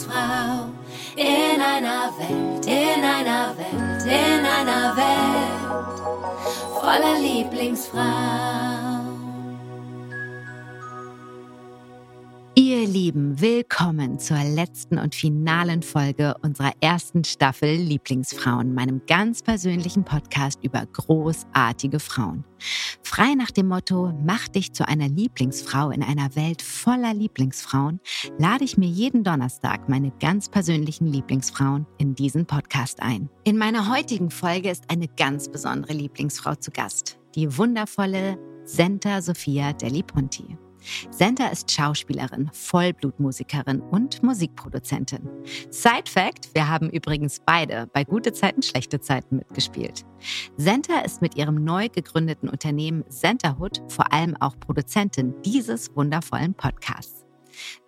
Lieblingsfrau. In einer Welt, in einer Welt, in einer Welt voller Lieblingsfrau. Lieben, willkommen zur letzten und finalen Folge unserer ersten Staffel Lieblingsfrauen, meinem ganz persönlichen Podcast über großartige Frauen. Frei nach dem Motto, mach dich zu einer Lieblingsfrau in einer Welt voller Lieblingsfrauen, lade ich mir jeden Donnerstag meine ganz persönlichen Lieblingsfrauen in diesen Podcast ein. In meiner heutigen Folge ist eine ganz besondere Lieblingsfrau zu Gast, die wundervolle Senta Sophia Deli Ponti. Senta ist Schauspielerin, Vollblutmusikerin und Musikproduzentin. Side Fact, wir haben übrigens beide bei gute Zeiten, schlechte Zeiten mitgespielt. Senta ist mit ihrem neu gegründeten Unternehmen Centerhood vor allem auch Produzentin dieses wundervollen Podcasts.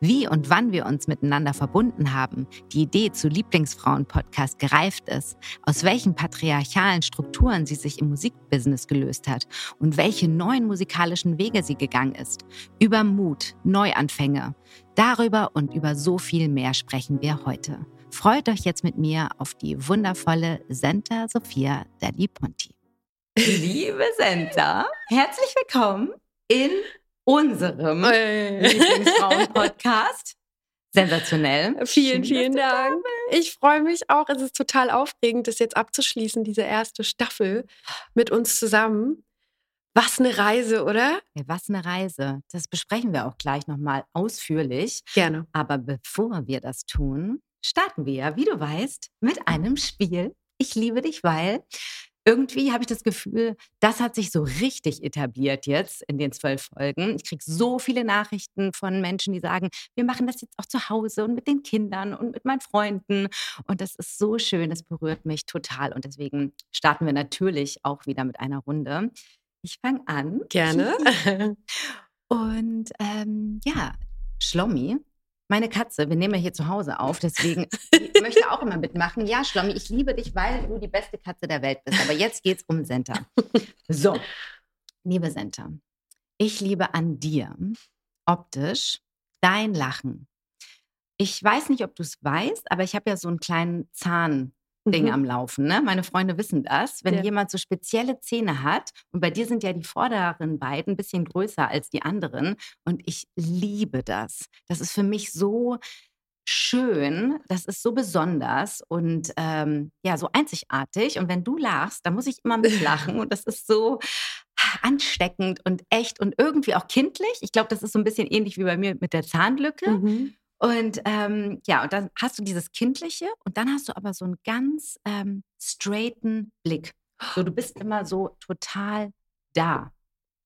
Wie und wann wir uns miteinander verbunden haben, die Idee zu Lieblingsfrauen-Podcast gereift ist, aus welchen patriarchalen Strukturen sie sich im Musikbusiness gelöst hat und welche neuen musikalischen Wege sie gegangen ist. Über Mut, Neuanfänge. Darüber und über so viel mehr sprechen wir heute. Freut euch jetzt mit mir auf die wundervolle Senta Sophia Daddy Ponti. Liebe Senta, herzlich willkommen in unserem Lieblingsfrauen-Podcast. Sensationell. Vielen, vielen Dank. Ich freue mich auch. Es ist total aufregend, das jetzt abzuschließen, diese erste Staffel mit uns zusammen. Was eine Reise, oder? Ja, was eine Reise. Das besprechen wir auch gleich nochmal ausführlich. Gerne. Aber bevor wir das tun, starten wir wie du weißt, mit einem Spiel. Ich liebe dich, weil irgendwie habe ich das Gefühl, das hat sich so richtig etabliert jetzt in den zwölf Folgen. Ich kriege so viele Nachrichten von Menschen, die sagen, wir machen das jetzt auch zu Hause und mit den Kindern und mit meinen Freunden. Und das ist so schön, das berührt mich total. Und deswegen starten wir natürlich auch wieder mit einer Runde. Ich fange an. Gerne. und ähm, ja, Schlommi meine Katze, wir nehmen ja hier zu Hause auf, deswegen möchte auch immer mitmachen. Ja, Schlommi, ich liebe dich, weil du die beste Katze der Welt bist. Aber jetzt geht es um Senta. So, liebe Senta, ich liebe an dir optisch dein Lachen. Ich weiß nicht, ob du es weißt, aber ich habe ja so einen kleinen Zahn Ding mhm. am Laufen. Ne? Meine Freunde wissen das. Wenn ja. jemand so spezielle Zähne hat, und bei dir sind ja die vorderen beiden ein bisschen größer als die anderen, und ich liebe das. Das ist für mich so schön, das ist so besonders und ähm, ja, so einzigartig. Und wenn du lachst, dann muss ich immer mitlachen und das ist so ansteckend und echt und irgendwie auch kindlich. Ich glaube, das ist so ein bisschen ähnlich wie bei mir mit der Zahnlücke. Mhm. Und ähm, ja, und dann hast du dieses Kindliche und dann hast du aber so einen ganz ähm, straighten Blick. So, du bist immer so total da.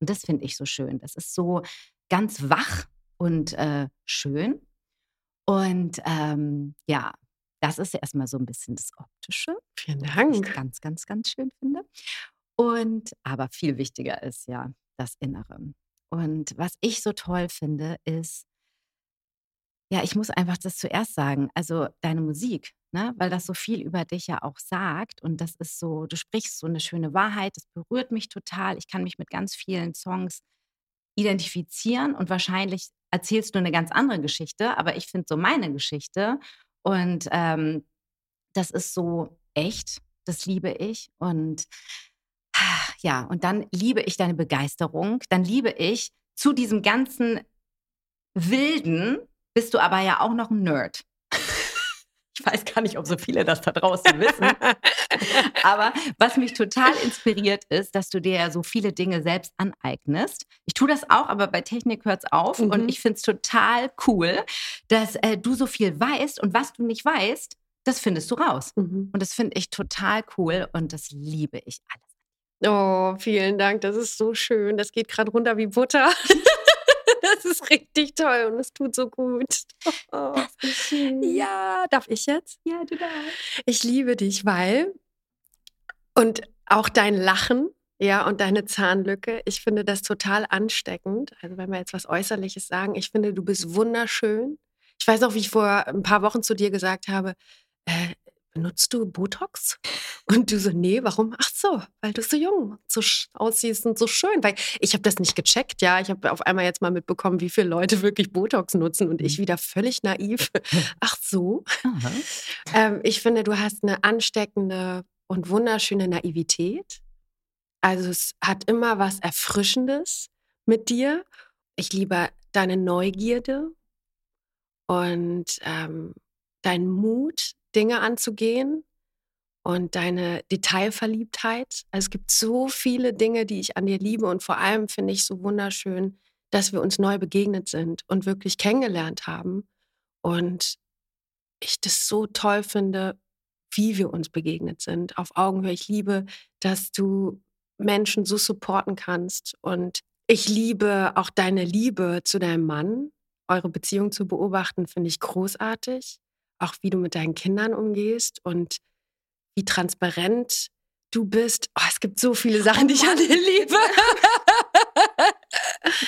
Und das finde ich so schön. Das ist so ganz wach und äh, schön. Und ähm, ja, das ist ja erstmal so ein bisschen das Optische. Vielen Dank. Was ich ganz, ganz, ganz schön finde. Und aber viel wichtiger ist ja das Innere. Und was ich so toll finde, ist, ja, ich muss einfach das zuerst sagen. Also deine Musik, ne? weil das so viel über dich ja auch sagt. Und das ist so, du sprichst so eine schöne Wahrheit, das berührt mich total. Ich kann mich mit ganz vielen Songs identifizieren und wahrscheinlich erzählst du eine ganz andere Geschichte, aber ich finde so meine Geschichte. Und ähm, das ist so echt, das liebe ich. Und ja, und dann liebe ich deine Begeisterung. Dann liebe ich zu diesem ganzen Wilden, bist du aber ja auch noch ein Nerd. Ich weiß gar nicht, ob so viele das da draußen wissen. Aber was mich total inspiriert ist, dass du dir ja so viele Dinge selbst aneignest. Ich tue das auch, aber bei Technik hört es auf. Mhm. Und ich finde es total cool, dass äh, du so viel weißt und was du nicht weißt, das findest du raus. Mhm. Und das finde ich total cool und das liebe ich alles. Oh, vielen Dank. Das ist so schön. Das geht gerade runter wie Butter. Das ist richtig toll und es tut so gut. Oh. Ja, darf ich jetzt? Ja, du darfst. Ich liebe dich, weil und auch dein Lachen, ja, und deine Zahnlücke, ich finde das total ansteckend. Also wenn wir jetzt was Äußerliches sagen, ich finde, du bist wunderschön. Ich weiß auch, wie ich vor ein paar Wochen zu dir gesagt habe, äh, nutzt du Botox? Und du so, nee, warum? Ach so, weil du so jung so aussiehst und so schön. Weil ich habe das nicht gecheckt, ja. Ich habe auf einmal jetzt mal mitbekommen, wie viele Leute wirklich Botox nutzen und ich mhm. wieder völlig naiv. Ach so. Ähm, ich finde, du hast eine ansteckende und wunderschöne Naivität. Also es hat immer was Erfrischendes mit dir. Ich liebe deine Neugierde und ähm, deinen Mut, Dinge anzugehen und deine Detailverliebtheit. Also es gibt so viele Dinge, die ich an dir liebe und vor allem finde ich so wunderschön, dass wir uns neu begegnet sind und wirklich kennengelernt haben und ich das so toll finde, wie wir uns begegnet sind, auf Augenhöhe. Ich liebe, dass du Menschen so supporten kannst und ich liebe auch deine Liebe zu deinem Mann. Eure Beziehung zu beobachten, finde ich großartig auch wie du mit deinen Kindern umgehst und wie transparent du bist. Oh, es gibt so viele Sachen, die ich an dir liebe.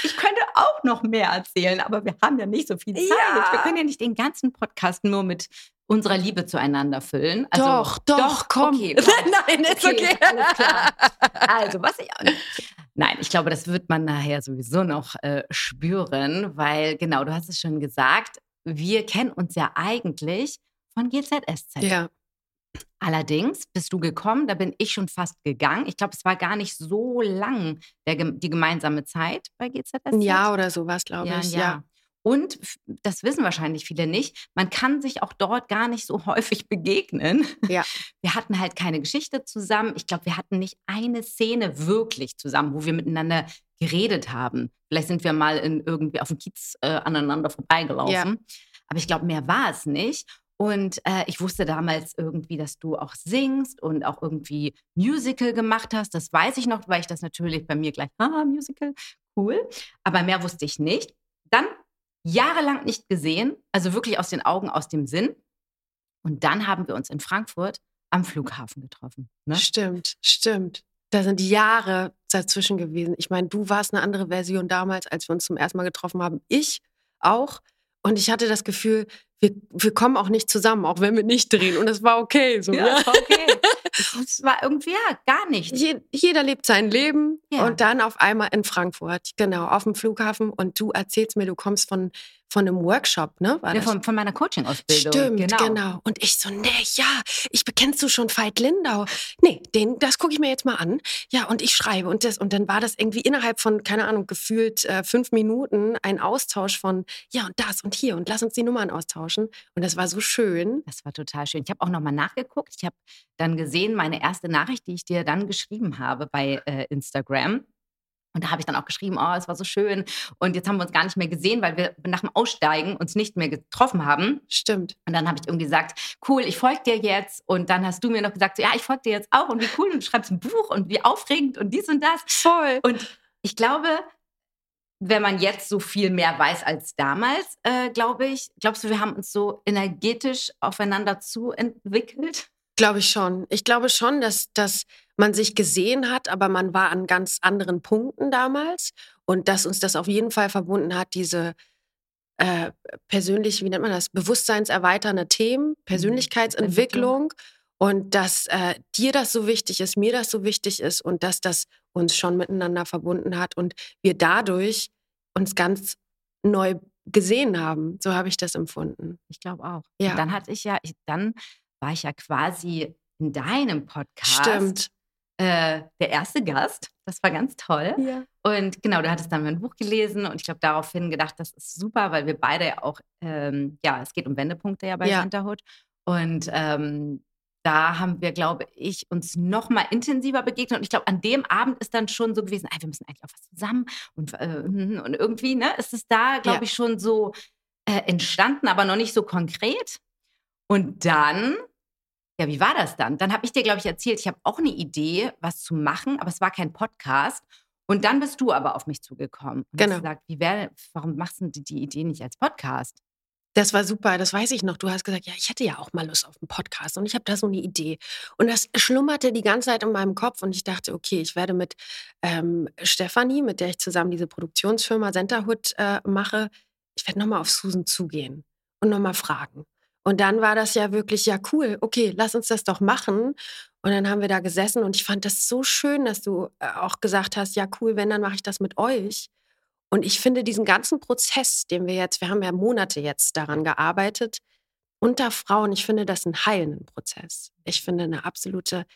Ich könnte auch noch mehr erzählen, aber wir haben ja nicht so viel Zeit. Ja. Wir können ja nicht den ganzen Podcast nur mit unserer Liebe zueinander füllen. Also, doch, doch, doch, komm. Okay, Nein, ist okay. okay. Alles klar. Also, was ich. Nein, ich glaube, das wird man nachher sowieso noch äh, spüren, weil genau, du hast es schon gesagt, wir kennen uns ja eigentlich von GZSZ. Ja. Allerdings bist du gekommen, da bin ich schon fast gegangen. Ich glaube, es war gar nicht so lang der, die gemeinsame Zeit bei GZSZ. Ein Jahr oder sowas, glaube ja, ich. Ja. ja. Und das wissen wahrscheinlich viele nicht, man kann sich auch dort gar nicht so häufig begegnen. Ja. Wir hatten halt keine Geschichte zusammen. Ich glaube, wir hatten nicht eine Szene wirklich zusammen, wo wir miteinander geredet haben. Vielleicht sind wir mal in irgendwie auf dem Kiez äh, aneinander vorbeigelaufen. Ja. Aber ich glaube, mehr war es nicht. Und äh, ich wusste damals irgendwie, dass du auch singst und auch irgendwie Musical gemacht hast. Das weiß ich noch, weil ich das natürlich bei mir gleich, ah, Musical, cool. Aber mehr wusste ich nicht. Dann jahrelang nicht gesehen, also wirklich aus den Augen, aus dem Sinn. Und dann haben wir uns in Frankfurt am Flughafen getroffen. Ne? Stimmt, stimmt. Da sind Jahre dazwischen gewesen. Ich meine, du warst eine andere Version damals, als wir uns zum ersten Mal getroffen haben. Ich auch. Und ich hatte das Gefühl, wir, wir kommen auch nicht zusammen, auch wenn wir nicht drehen. Und es war okay. So, ja, ja. war okay. es war irgendwie ja gar nichts. Je, jeder lebt sein Leben ja. und dann auf einmal in Frankfurt, genau, auf dem Flughafen. Und du erzählst mir, du kommst von von einem Workshop, ne? War ja, von, von, meiner Coaching-Ausbildung. Stimmt, genau. genau. Und ich so, nee, ja, ich bekennst du schon Veit Lindau? Nee, den, das gucke ich mir jetzt mal an. Ja, und ich schreibe und das. Und dann war das irgendwie innerhalb von, keine Ahnung, gefühlt äh, fünf Minuten ein Austausch von, ja, und das und hier und lass uns die Nummern austauschen. Und das war so schön. Das war total schön. Ich habe auch nochmal nachgeguckt. Ich habe dann gesehen, meine erste Nachricht, die ich dir dann geschrieben habe bei äh, Instagram und da habe ich dann auch geschrieben, oh, es war so schön. Und jetzt haben wir uns gar nicht mehr gesehen, weil wir nach dem Aussteigen uns nicht mehr getroffen haben. Stimmt. Und dann habe ich irgendwie gesagt, cool, ich folge dir jetzt. Und dann hast du mir noch gesagt, so, ja, ich folge dir jetzt auch. Und wie cool, und du schreibst ein Buch und wie aufregend und dies und das. Voll. Und ich glaube, wenn man jetzt so viel mehr weiß als damals, äh, glaube ich, glaubst du, wir haben uns so energetisch aufeinander zu entwickelt? Glaube ich schon. Ich glaube schon, dass, dass man sich gesehen hat, aber man war an ganz anderen Punkten damals und dass uns das auf jeden Fall verbunden hat, diese äh, persönlich, wie nennt man das, bewusstseinserweiternde Themen, mhm. Persönlichkeitsentwicklung und dass äh, dir das so wichtig ist, mir das so wichtig ist und dass das uns schon miteinander verbunden hat und wir dadurch uns ganz neu gesehen haben. So habe ich das empfunden. Ich glaube auch. Ja. Und dann hatte ich ja, ich, dann war ich ja quasi in deinem Podcast. Stimmt. Äh, der erste Gast. Das war ganz toll. Ja. Und genau, du hattest dann mein Buch gelesen und ich glaube daraufhin gedacht, das ist super, weil wir beide ja auch, ähm, ja, es geht um Wendepunkte ja bei ja. Centerhood. Und ähm, da haben wir, glaube ich, uns noch mal intensiver begegnet. Und ich glaube, an dem Abend ist dann schon so gewesen, ey, wir müssen eigentlich auch was zusammen. Und, äh, und irgendwie ne, ist es da, glaube ja. ich, schon so äh, entstanden, aber noch nicht so konkret. Und dann, ja, wie war das dann? Dann habe ich dir, glaube ich, erzählt, ich habe auch eine Idee, was zu machen, aber es war kein Podcast. Und dann bist du aber auf mich zugekommen und genau. hast gesagt, wie wär, warum machst du die Idee nicht als Podcast? Das war super, das weiß ich noch. Du hast gesagt, ja, ich hätte ja auch mal Lust auf einen Podcast und ich habe da so eine Idee. Und das schlummerte die ganze Zeit in meinem Kopf und ich dachte, okay, ich werde mit ähm, Stefanie, mit der ich zusammen diese Produktionsfirma Centerhood äh, mache, ich werde nochmal auf Susan zugehen und nochmal fragen. Und dann war das ja wirklich, ja cool, okay, lass uns das doch machen. Und dann haben wir da gesessen und ich fand das so schön, dass du äh, auch gesagt hast, ja cool, wenn, dann mache ich das mit euch. Und ich finde diesen ganzen Prozess, den wir jetzt, wir haben ja Monate jetzt daran gearbeitet, unter Frauen, ich finde das einen heilenden Prozess. Ich finde eine absolute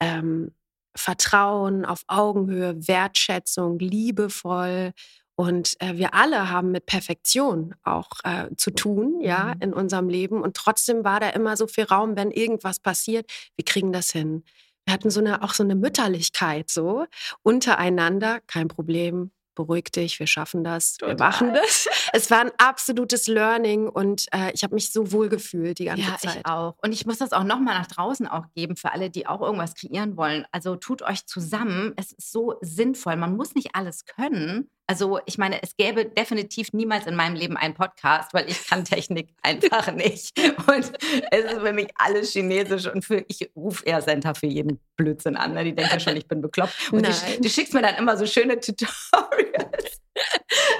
ähm, Vertrauen auf Augenhöhe, Wertschätzung, liebevoll. Und äh, wir alle haben mit Perfektion auch äh, zu tun, ja, mhm. in unserem Leben. Und trotzdem war da immer so viel Raum, wenn irgendwas passiert, wir kriegen das hin. Wir hatten so eine, auch so eine Mütterlichkeit so untereinander, kein Problem, beruhig dich, wir schaffen das, Total. wir machen das. Es war ein absolutes Learning und äh, ich habe mich so wohl gefühlt die ganze ja, Zeit. Ich auch. Und ich muss das auch nochmal nach draußen auch geben für alle, die auch irgendwas kreieren wollen. Also tut euch zusammen. Es ist so sinnvoll. Man muss nicht alles können. Also ich meine, es gäbe definitiv niemals in meinem Leben einen Podcast, weil ich kann Technik einfach nicht. Und es ist für mich alles chinesisch und für, ich rufe eher Center für jeden Blödsinn an. Ne? Die denken schon, ich bin bekloppt. Und die, die schickst mir dann immer so schöne Tutorials.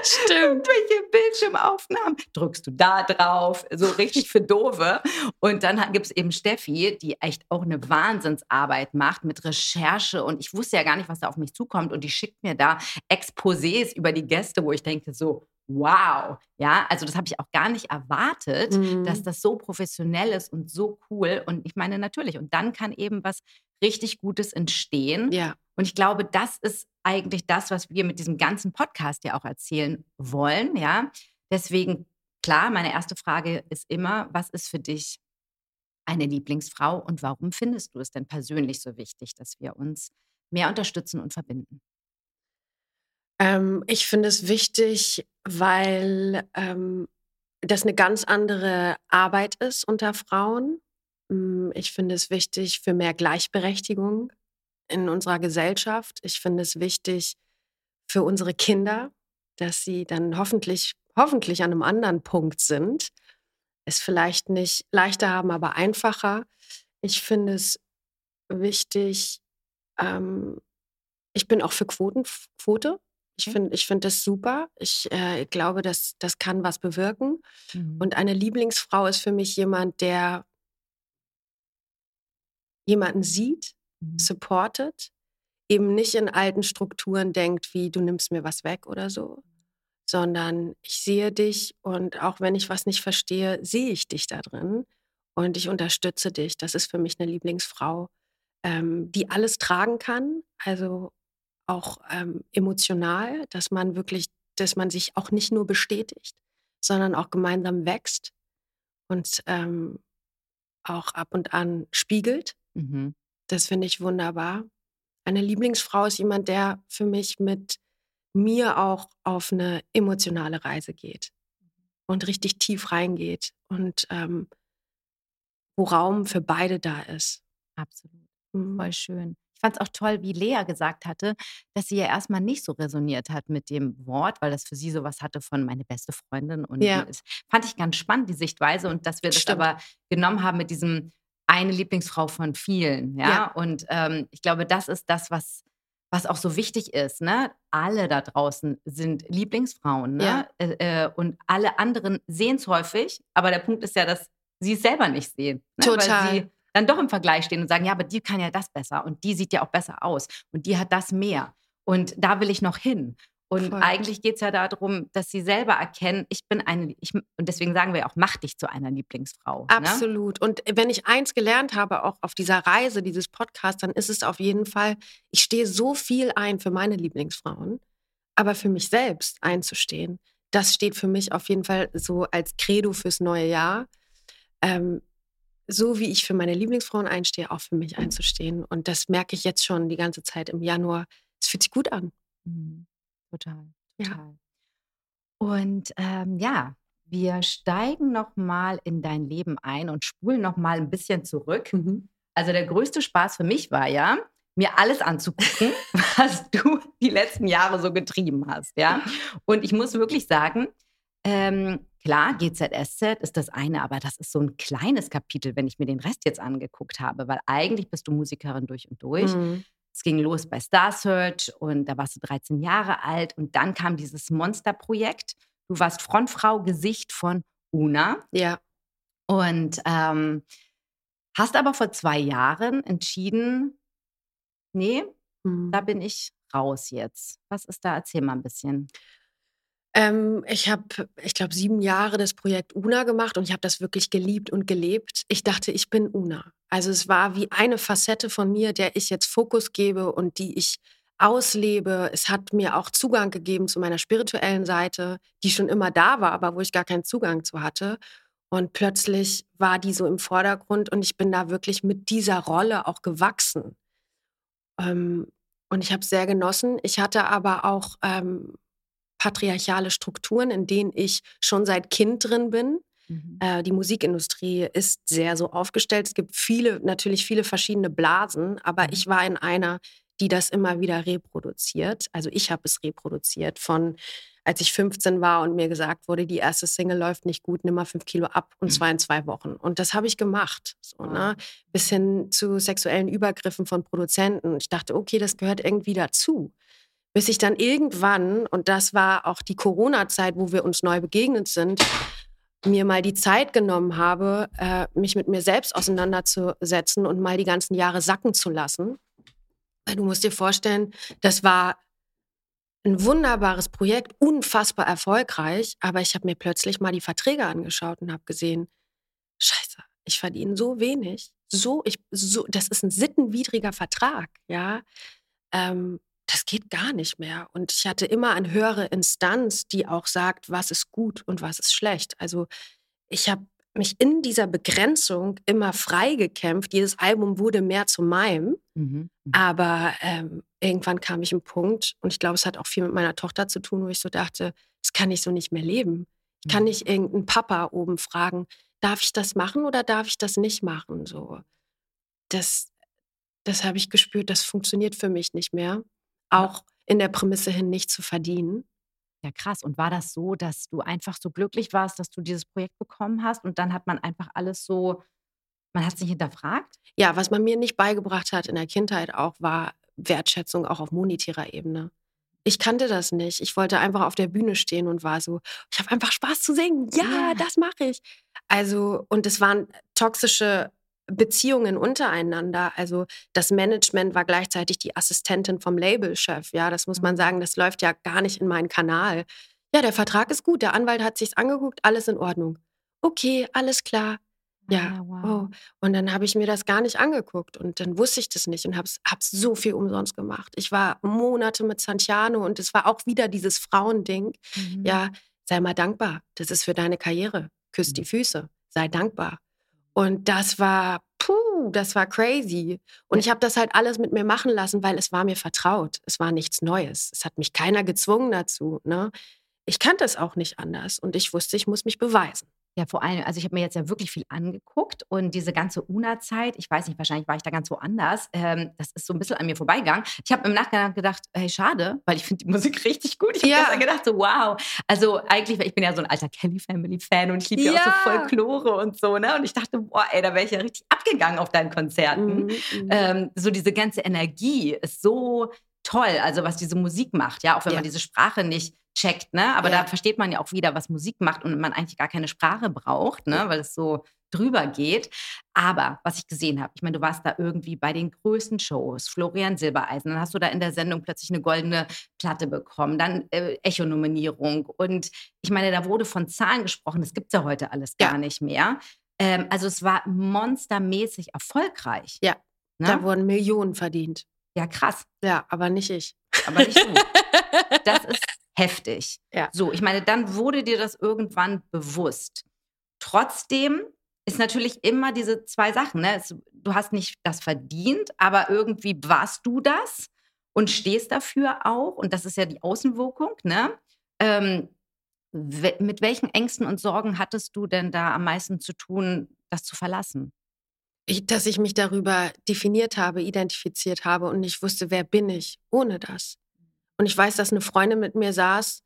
Stimmt. Welche Bildschirmaufnahmen drückst du da drauf? So richtig für Dove. Und dann gibt es eben Steffi, die echt auch eine Wahnsinnsarbeit macht mit Recherche. Und ich wusste ja gar nicht, was da auf mich zukommt. Und die schickt mir da Exposés über die Gäste, wo ich denke, so, wow. Ja, also das habe ich auch gar nicht erwartet, mhm. dass das so professionell ist und so cool. Und ich meine, natürlich. Und dann kann eben was richtig Gutes entstehen. Ja. Und ich glaube, das ist eigentlich das, was wir mit diesem ganzen Podcast ja auch erzählen wollen. Ja, deswegen, klar, meine erste Frage ist immer, was ist für dich eine Lieblingsfrau und warum findest du es denn persönlich so wichtig, dass wir uns mehr unterstützen und verbinden? Ähm, ich finde es wichtig, weil ähm, das eine ganz andere Arbeit ist unter Frauen. Hm, ich finde es wichtig für mehr Gleichberechtigung in unserer Gesellschaft. Ich finde es wichtig für unsere Kinder, dass sie dann hoffentlich, hoffentlich an einem anderen Punkt sind. Es vielleicht nicht leichter haben, aber einfacher. Ich finde es wichtig, ähm, ich bin auch für Quoten, Quote. Ich finde ich find das super. Ich äh, glaube, das, das kann was bewirken. Mhm. Und eine Lieblingsfrau ist für mich jemand, der jemanden sieht, mhm. supportet, eben nicht in alten Strukturen denkt, wie du nimmst mir was weg oder so, sondern ich sehe dich und auch wenn ich was nicht verstehe, sehe ich dich da drin und ich unterstütze dich. Das ist für mich eine Lieblingsfrau, ähm, die alles tragen kann, also auch ähm, emotional, dass man wirklich, dass man sich auch nicht nur bestätigt, sondern auch gemeinsam wächst und ähm, auch ab und an spiegelt. Mhm. Das finde ich wunderbar. Eine Lieblingsfrau ist jemand, der für mich mit mir auch auf eine emotionale Reise geht und richtig tief reingeht und ähm, wo Raum für beide da ist. Absolut. Mhm. Voll schön. Ich fand es auch toll, wie Lea gesagt hatte, dass sie ja erstmal nicht so resoniert hat mit dem Wort, weil das für sie sowas hatte von meine beste Freundin. Und ja. das fand ich ganz spannend, die Sichtweise. Und dass wir das Stimmt. aber genommen haben mit diesem eine Lieblingsfrau von vielen. Ja. ja. Und ähm, ich glaube, das ist das, was, was auch so wichtig ist. Ne? Alle da draußen sind Lieblingsfrauen. Ne? Ja. Äh, äh, und alle anderen sehen es häufig. Aber der Punkt ist ja, dass sie es selber nicht sehen. Ne? Total. Weil sie dann doch im Vergleich stehen und sagen, ja, aber die kann ja das besser und die sieht ja auch besser aus und die hat das mehr. Und da will ich noch hin. Und Voll. eigentlich geht es ja darum, dass sie selber erkennen, ich bin eine, ich, und deswegen sagen wir auch, mach dich zu einer Lieblingsfrau. Ne? Absolut. Ne? Und wenn ich eins gelernt habe, auch auf dieser Reise dieses Podcasts, dann ist es auf jeden Fall, ich stehe so viel ein für meine Lieblingsfrauen, aber für mich selbst einzustehen, das steht für mich auf jeden Fall so als Credo fürs neue Jahr. Ähm, so wie ich für meine Lieblingsfrauen einstehe, auch für mich einzustehen. Und das merke ich jetzt schon die ganze Zeit im Januar. Es fühlt sich gut an. Mhm. Total, total. Ja. Und ähm, ja, wir steigen noch mal in dein Leben ein und spulen noch mal ein bisschen zurück. Mhm. Also der größte Spaß für mich war ja, mir alles anzugucken, was du die letzten Jahre so getrieben hast, ja. Und ich muss wirklich sagen, ähm, klar, GZSZ ist das eine, aber das ist so ein kleines Kapitel, wenn ich mir den Rest jetzt angeguckt habe, weil eigentlich bist du Musikerin durch und durch. Mhm. Es ging los bei Star Search und da warst du 13 Jahre alt und dann kam dieses Monsterprojekt. Du warst Frontfrau, Gesicht von Una. Ja. Und ähm, hast aber vor zwei Jahren entschieden, nee, Mhm. da bin ich raus jetzt. Was ist da? Erzähl mal ein bisschen. Ähm, ich habe, ich glaube, sieben Jahre das Projekt Una gemacht und ich habe das wirklich geliebt und gelebt. Ich dachte, ich bin Una. Also es war wie eine Facette von mir, der ich jetzt Fokus gebe und die ich auslebe. Es hat mir auch Zugang gegeben zu meiner spirituellen Seite, die schon immer da war, aber wo ich gar keinen Zugang zu hatte. Und plötzlich war die so im Vordergrund und ich bin da wirklich mit dieser Rolle auch gewachsen. Ähm, und ich habe es sehr genossen. Ich hatte aber auch ähm, patriarchale Strukturen, in denen ich schon seit Kind drin bin. Mhm. Äh, die Musikindustrie ist sehr so aufgestellt. Es gibt viele, natürlich viele verschiedene Blasen, aber Mhm. ich war in einer, die das immer wieder reproduziert. Also ich habe es reproduziert von, als ich 15 war und mir gesagt wurde, die erste Single läuft nicht gut, nimm mal fünf Kilo ab und Mhm. zwar in zwei Wochen. Und das habe ich gemacht. So, ne? Bis hin zu sexuellen Übergriffen von Produzenten. Ich dachte, okay, das gehört irgendwie dazu. Bis ich dann irgendwann, und das war auch die Corona-Zeit, wo wir uns neu begegnet sind, mir mal die Zeit genommen habe, äh, mich mit mir selbst auseinanderzusetzen und mal die ganzen Jahre sacken zu lassen. Du musst dir vorstellen, das war ein wunderbares Projekt, unfassbar erfolgreich, aber ich habe mir plötzlich mal die Verträge angeschaut und habe gesehen, scheiße, ich verdiene so wenig, so, ich, so, das ist ein sittenwidriger Vertrag, ja. Ähm, das geht gar nicht mehr. Und ich hatte immer eine höhere Instanz, die auch sagt, was ist gut und was ist schlecht. Also ich habe mich in dieser Begrenzung immer frei gekämpft. Jedes Album wurde mehr zu meinem. Mhm. Aber ähm, irgendwann kam ich einen Punkt, und ich glaube, es hat auch viel mit meiner Tochter zu tun, wo ich so dachte, das kann ich so nicht mehr leben. Ich kann Mhm. nicht irgendeinen Papa oben fragen, darf ich das machen oder darf ich das nicht machen? So, das, das habe ich gespürt, das funktioniert für mich nicht mehr. Auch in der Prämisse hin nicht zu verdienen. Ja, krass. Und war das so, dass du einfach so glücklich warst, dass du dieses Projekt bekommen hast und dann hat man einfach alles so, man hat es nicht hinterfragt? Ja, was man mir nicht beigebracht hat in der Kindheit auch, war Wertschätzung auch auf monetärer Ebene. Ich kannte das nicht. Ich wollte einfach auf der Bühne stehen und war so, ich habe einfach Spaß zu singen. Ja, Ja. das mache ich. Also, und es waren toxische Beziehungen untereinander. Also, das Management war gleichzeitig die Assistentin vom Labelchef. Ja, das muss man sagen, das läuft ja gar nicht in meinen Kanal. Ja, der Vertrag ist gut. Der Anwalt hat sich's angeguckt, alles in Ordnung. Okay, alles klar. Ja, Ah, wow. oh. Und dann habe ich mir das gar nicht angeguckt und dann wusste ich das nicht und habe hab so viel umsonst gemacht. Ich war Monate mit Santiano und es war auch wieder dieses Frauending. Mhm. Ja, sei mal dankbar. Das ist für deine Karriere. Küss die Mhm. Füße. Sei dankbar. Und das war, puh, das war crazy. Und ich habe das halt alles mit mir machen lassen, weil es war mir vertraut. Es war nichts Neues. Es hat mich keiner gezwungen dazu. Ne? Ich kannte es auch nicht anders und ich wusste, ich muss mich beweisen. Ja, vor allem, also ich habe mir jetzt ja wirklich viel angeguckt und diese ganze UNA-Zeit, ich weiß nicht, wahrscheinlich war ich da ganz woanders, ähm, das ist so ein bisschen an mir vorbeigegangen. Ich habe im Nachgang gedacht, hey, schade, weil ich finde die Musik richtig gut. Ich habe Ja. gestern gedacht, so wow. Also eigentlich, ich bin ja so ein alter Kelly-Family-Fan und ich liebe ja. auch Ja. so Folklore und so, ne? Und ich dachte, boah, ey, da wäre ich ja richtig abgegangen auf deinen Konzerten. Mhm, mhm. Ähm, so diese ganze Energie ist so toll, also was diese Musik macht, ja, auch wenn Ja. man diese Sprache nicht checkt, ne? Aber Ja. da versteht man ja auch wieder, was Musik macht und man eigentlich gar keine Sprache braucht, ne? Weil es so drüber geht. Aber was ich gesehen habe, ich meine, du warst da irgendwie bei den größten Shows, Florian Silbereisen, dann hast du da in der Sendung plötzlich eine goldene Platte bekommen, dann äh, Echo-Nominierung und ich meine, da wurde von Zahlen gesprochen, das gibt es ja heute alles Ja. gar nicht mehr. Ähm, also es war monstermäßig erfolgreich. Ja, Ne? Da wurden Millionen verdient. Ja, krass. Ja, aber nicht ich. Aber nicht du. Das ist heftig. Ja. So, ich meine, dann wurde dir das irgendwann bewusst. Trotzdem ist natürlich immer diese zwei Sachen. Ne? Es, du hast nicht das verdient, aber irgendwie warst du das und stehst dafür auch. Und das ist ja die Außenwirkung. Ne? Ähm, mit welchen Ängsten und Sorgen hattest du denn da am meisten zu tun, das zu verlassen? Dass ich mich darüber definiert habe, identifiziert habe und nicht wusste, wer bin ich ohne das. Und ich weiß, dass eine Freundin mit mir saß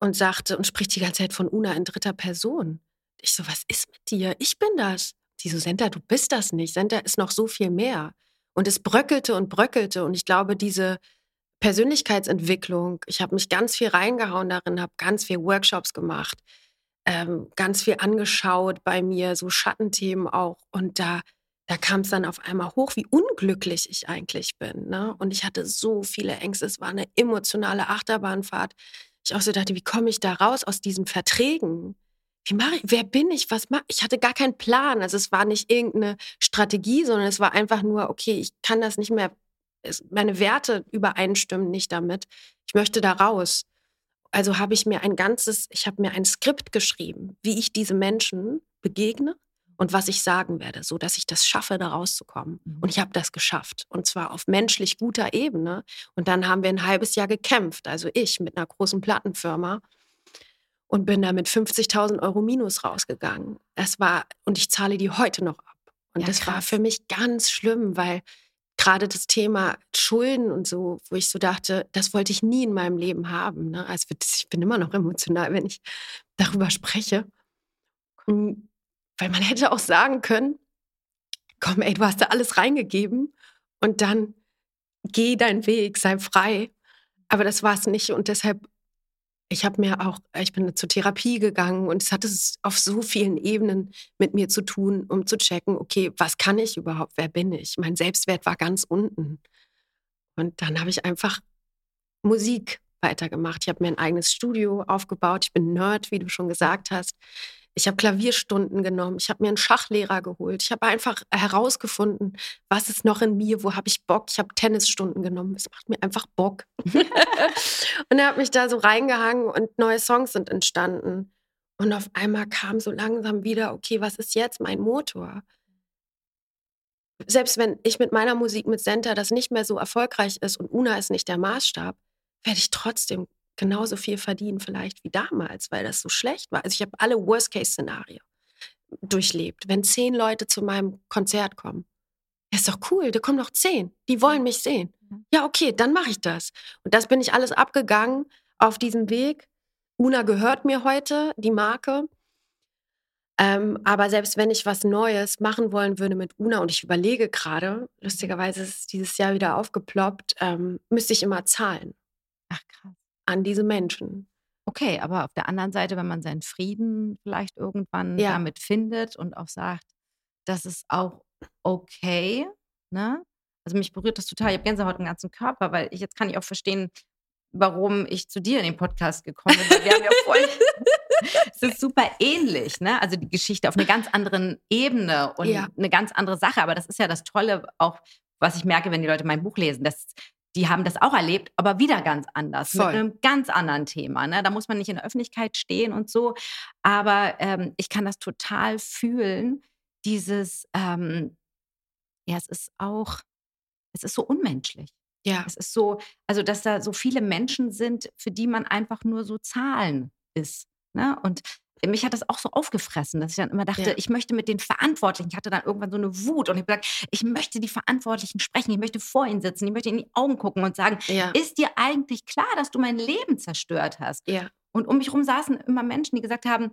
und sagte und spricht die ganze Zeit von Una in dritter Person. Ich so, was ist mit dir? Ich bin das. Die so, Senta, du bist das nicht. Senta ist noch so viel mehr. Und es bröckelte und bröckelte. Und ich glaube, diese Persönlichkeitsentwicklung, ich habe mich ganz viel reingehauen darin, habe ganz viel Workshops gemacht, ähm, ganz viel angeschaut bei mir, so Schattenthemen auch. Und da, da kam es dann auf einmal hoch, wie unglücklich ich eigentlich bin. Ne? Und ich hatte so viele Ängste. Es war eine emotionale Achterbahnfahrt. Ich auch so dachte, wie komme ich da raus aus diesen Verträgen? Wie mache ich, wer bin ich? Was mache ich? hatte gar keinen Plan. Also es war nicht irgendeine Strategie, sondern es war einfach nur, okay, ich kann das nicht mehr, es, meine Werte übereinstimmen nicht damit. Ich möchte da raus. Also habe ich mir ein ganzes, ich habe mir ein Skript geschrieben, wie ich diese Menschen begegne und was ich sagen werde, so dass ich das schaffe, da rauszukommen. Mhm. Und ich habe das geschafft. Und zwar auf menschlich guter Ebene. Und dann haben wir ein halbes Jahr gekämpft, also ich mit einer großen Plattenfirma und bin da mit 50.000 Euro Minus rausgegangen. Das war, und ich zahle die heute noch ab. Und ja, das krass. war für mich ganz schlimm, weil gerade das Thema Schulden und so, wo ich so dachte, das wollte ich nie in meinem Leben haben. Ne? Also ich bin immer noch emotional, wenn ich darüber spreche. Weil man hätte auch sagen können, komm, ey, du hast da alles reingegeben und dann geh deinen Weg, sei frei. Aber das war es nicht und deshalb ich habe mir auch, ich bin zur Therapie gegangen und es hatte es auf so vielen Ebenen mit mir zu tun, um zu checken, okay, was kann ich überhaupt? Wer bin ich? Mein Selbstwert war ganz unten. Und dann habe ich einfach Musik weitergemacht. Ich habe mir ein eigenes Studio aufgebaut. Ich bin Nerd, wie du schon gesagt hast. Ich habe Klavierstunden genommen. Ich habe mir einen Schachlehrer geholt. Ich habe einfach herausgefunden, was ist noch in mir, wo habe ich Bock. Ich habe Tennisstunden genommen. Es macht mir einfach Bock. und er hat mich da so reingehangen und neue Songs sind entstanden. Und auf einmal kam so langsam wieder, okay, was ist jetzt mein Motor? Selbst wenn ich mit meiner Musik mit Senta das nicht mehr so erfolgreich ist und Una ist nicht der Maßstab, werde ich trotzdem genauso viel verdienen vielleicht wie damals, weil das so schlecht war. Also ich habe alle Worst-Case-Szenarien durchlebt. Wenn zehn Leute zu meinem Konzert kommen, ist doch cool, da kommen noch zehn, die wollen mich sehen. Ja, okay, dann mache ich das. Und das bin ich alles abgegangen auf diesem Weg. Una gehört mir heute, die Marke. Ähm, aber selbst wenn ich was Neues machen wollen würde mit Una und ich überlege gerade, lustigerweise ist es dieses Jahr wieder aufgeploppt, ähm, müsste ich immer zahlen. Ach krass an diese Menschen. Okay, aber auf der anderen Seite, wenn man seinen Frieden vielleicht irgendwann ja. damit findet und auch sagt, das ist auch okay, ne? Also mich berührt das total. Ich habe Gänsehaut im ganzen Körper, weil ich jetzt kann ich auch verstehen, warum ich zu dir in den Podcast gekommen bin. Wir haben ja voll, es ist super ähnlich, ne? Also die Geschichte auf einer ganz anderen Ebene und ja. eine ganz andere Sache. Aber das ist ja das Tolle, auch was ich merke, wenn die Leute mein Buch lesen, dass die haben das auch erlebt, aber wieder ganz anders, Voll. mit einem ganz anderen Thema. Ne? Da muss man nicht in der Öffentlichkeit stehen und so. Aber ähm, ich kann das total fühlen, dieses, ähm, ja, es ist auch, es ist so unmenschlich. Ja. Es ist so, also dass da so viele Menschen sind, für die man einfach nur so Zahlen ist. Ne? Und mich hat das auch so aufgefressen, dass ich dann immer dachte, ja. ich möchte mit den Verantwortlichen, ich hatte dann irgendwann so eine Wut und ich habe gesagt, ich möchte die Verantwortlichen sprechen, ich möchte vor ihnen sitzen, ich möchte in die Augen gucken und sagen, ja. ist dir eigentlich klar, dass du mein Leben zerstört hast? Ja. Und um mich herum saßen immer Menschen, die gesagt haben,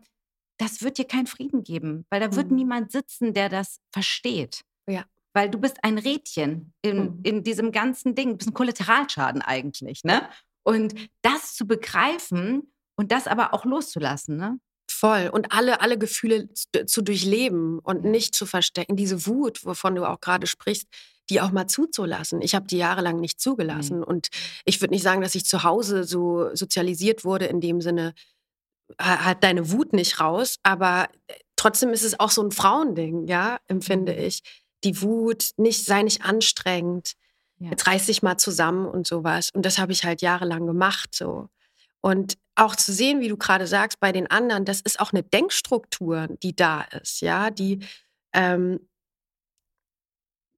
das wird dir keinen Frieden geben, weil da mhm. wird niemand sitzen, der das versteht. Ja. Weil du bist ein Rädchen in, mhm. in diesem ganzen Ding, du bist ein Kollateralschaden eigentlich. Ne? Und das zu begreifen und das aber auch loszulassen, ne? Voll. Und alle, alle Gefühle zu durchleben und nicht zu verstecken. Diese Wut, wovon du auch gerade sprichst, die auch mal zuzulassen. Ich habe die jahrelang nicht zugelassen. Mhm. Und ich würde nicht sagen, dass ich zu Hause so sozialisiert wurde, in dem Sinne, halt deine Wut nicht raus. Aber äh, trotzdem ist es auch so ein Frauending, ja, empfinde mhm. ich. Die Wut, nicht, sei nicht anstrengend. Ja. Jetzt reiß dich mal zusammen und sowas. Und das habe ich halt jahrelang gemacht. So. Und auch zu sehen, wie du gerade sagst, bei den anderen, das ist auch eine Denkstruktur, die da ist, ja, die ähm,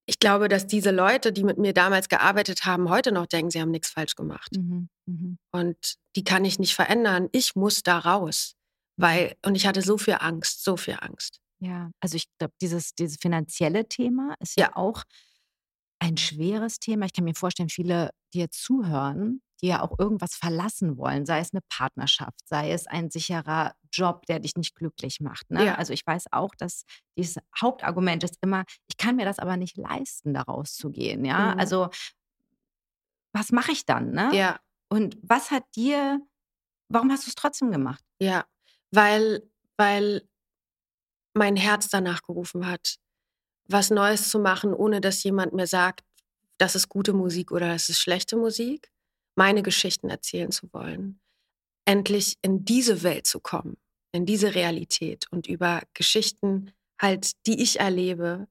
ich glaube, dass diese Leute, die mit mir damals gearbeitet haben, heute noch denken, sie haben nichts falsch gemacht. Mhm, mh. Und die kann ich nicht verändern. Ich muss da raus. Weil, und ich hatte so viel Angst, so viel Angst. Ja, also ich glaube, dieses, dieses finanzielle Thema ist ja. ja auch ein schweres Thema. Ich kann mir vorstellen, viele, die jetzt zuhören, die ja auch irgendwas verlassen wollen, sei es eine Partnerschaft, sei es ein sicherer Job, der dich nicht glücklich macht. Ne? Ja. Also ich weiß auch, dass dieses Hauptargument ist immer, ich kann mir das aber nicht leisten, da rauszugehen. Ja, mhm. also was mache ich dann? Ne? Ja. Und was hat dir, warum hast du es trotzdem gemacht? Ja, weil weil mein Herz danach gerufen hat, was Neues zu machen, ohne dass jemand mir sagt, das ist gute Musik oder das ist schlechte Musik, meine Geschichten erzählen zu wollen. Endlich in diese Welt zu kommen, in diese Realität und über Geschichten halt, die ich erlebe,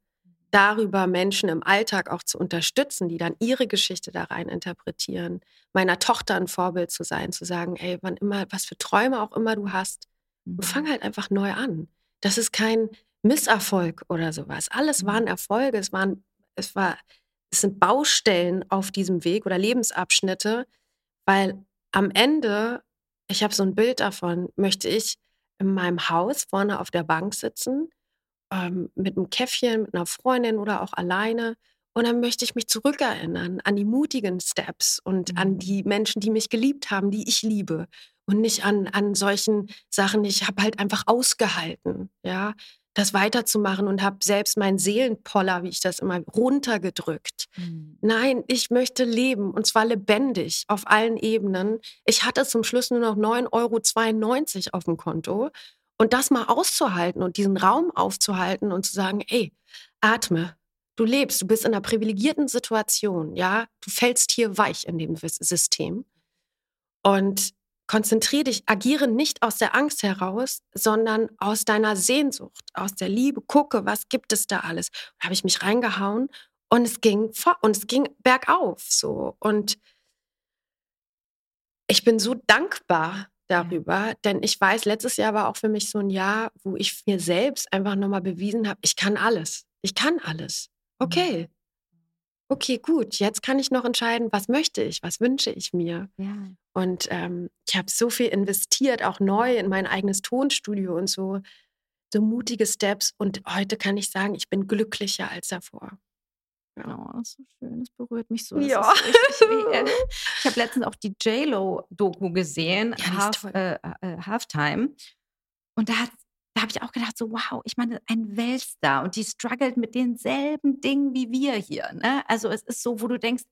darüber Menschen im Alltag auch zu unterstützen, die dann ihre Geschichte da rein interpretieren, meiner Tochter ein Vorbild zu sein, zu sagen, ey, wann immer, was für Träume auch immer du hast, mhm. fang halt einfach neu an. Das ist kein Misserfolg oder sowas. Alles waren mhm. Erfolge, es waren, es war, es sind Baustellen auf diesem Weg oder Lebensabschnitte, weil am Ende, ich habe so ein Bild davon, möchte ich in meinem Haus vorne auf der Bank sitzen ähm, mit einem Käffchen, mit einer Freundin oder auch alleine. Und dann möchte ich mich zurückerinnern an die mutigen Steps und mhm. an die Menschen, die mich geliebt haben, die ich liebe. Und nicht an, an solchen Sachen, ich habe halt einfach ausgehalten, ja, das weiterzumachen und habe selbst meinen Seelenpoller, wie ich das immer, runtergedrückt. Mhm. Nein, ich möchte leben und zwar lebendig auf allen Ebenen. Ich hatte zum Schluss nur noch 9,92 Euro auf dem Konto und das mal auszuhalten und diesen Raum aufzuhalten und zu sagen, ey, atme, du lebst, du bist in einer privilegierten Situation, ja, du fällst hier weich in dem System. Und konzentriere dich, agiere nicht aus der Angst heraus, sondern aus deiner Sehnsucht, aus der Liebe. Gucke, was gibt es da alles? Da habe ich mich reingehauen und es ging vor, und es ging bergauf so und ich bin so dankbar darüber. Denn ich weiß, letztes Jahr war auch für mich so ein Jahr, wo ich mir selbst einfach nochmal bewiesen habe, ich kann alles. Ich kann alles. Okay. Okay, gut. Jetzt kann ich noch entscheiden, was möchte ich, was wünsche ich mir. Ja. Und ähm, ich habe so viel investiert, auch neu in mein eigenes Tonstudio und so, so mutige Steps. Und heute kann ich sagen, ich bin glücklicher als davor. Ja. Oh, das ist so schön. Das berührt mich so. ja. ich habe letztens auch die J-Lo-Doku gesehen, ja, Half, äh, äh, Halftime. Und da, da habe ich auch gedacht, so wow, ich meine, ein Weltstar und die struggelt mit denselben Dingen wie wir hier. Ne? Also es ist so, wo du denkst,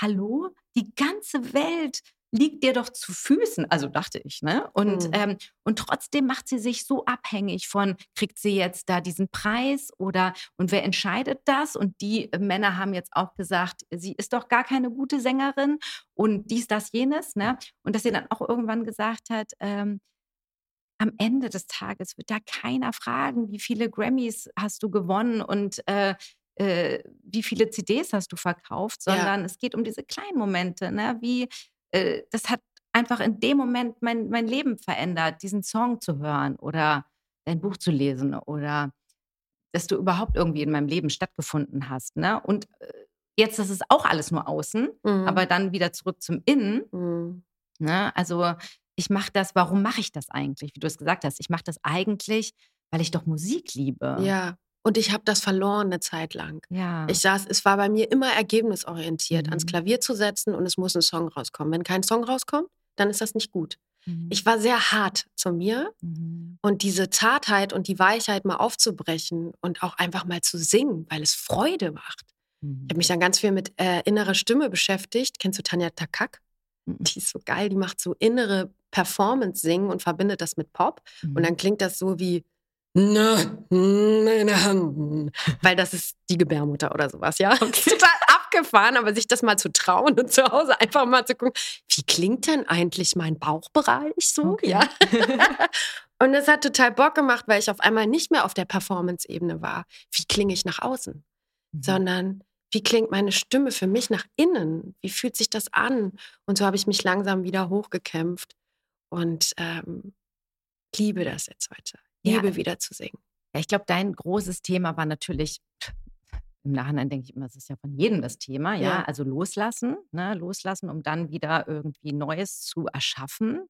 hallo, die ganze Welt liegt dir doch zu Füßen, also dachte ich, ne? Und, mhm. ähm, und trotzdem macht sie sich so abhängig von, kriegt sie jetzt da diesen Preis oder und wer entscheidet das? Und die Männer haben jetzt auch gesagt, sie ist doch gar keine gute Sängerin und dies, das, jenes, ne? Und dass sie dann auch irgendwann gesagt hat, ähm, am Ende des Tages wird da keiner fragen, wie viele Grammys hast du gewonnen und äh, äh, wie viele CDs hast du verkauft, sondern ja. es geht um diese kleinen Momente, ne? wie äh, das hat einfach in dem Moment mein, mein Leben verändert, diesen Song zu hören oder dein Buch zu lesen oder dass du überhaupt irgendwie in meinem Leben stattgefunden hast. Ne? Und äh, jetzt, das ist auch alles nur außen, mhm. aber dann wieder zurück zum Innen. Mhm. Ne? Also ich mache das, warum mache ich das eigentlich? Wie du es gesagt hast, ich mache das eigentlich, weil ich doch Musik liebe. Ja. Und ich habe das verloren eine Zeit lang. Ja. Ich saß, es war bei mir immer ergebnisorientiert, mhm. ans Klavier zu setzen und es muss ein Song rauskommen. Wenn kein Song rauskommt, dann ist das nicht gut. Mhm. Ich war sehr hart zu mir mhm. und diese Zartheit und die Weichheit mal aufzubrechen und auch einfach mal zu singen, weil es Freude macht. Ich habe mich mhm. dann ganz viel mit äh, innerer Stimme beschäftigt. Kennst du Tanja Takak? Mhm. Die ist so geil, die macht so innere Performance-Singen und verbindet das mit Pop. Und dann mhm. klingt das so wie. Weil das ist die Gebärmutter oder sowas, ja. Okay. Total abgefahren, aber sich das mal zu trauen und zu Hause einfach mal zu gucken, wie klingt denn eigentlich mein Bauchbereich so, okay. ja. und das hat total Bock gemacht, weil ich auf einmal nicht mehr auf der Performance-Ebene war. Wie klinge ich nach außen? Mhm. Sondern wie klingt meine Stimme für mich nach innen? Wie fühlt sich das an? Und so habe ich mich langsam wieder hochgekämpft und ähm, liebe das jetzt heute liebe ja. wieder zu singen. Ja, ich glaube, dein großes Thema war natürlich, im Nachhinein denke ich immer, es ist ja von jedem das Thema, ja, ja. also loslassen, ne? loslassen, um dann wieder irgendwie Neues zu erschaffen.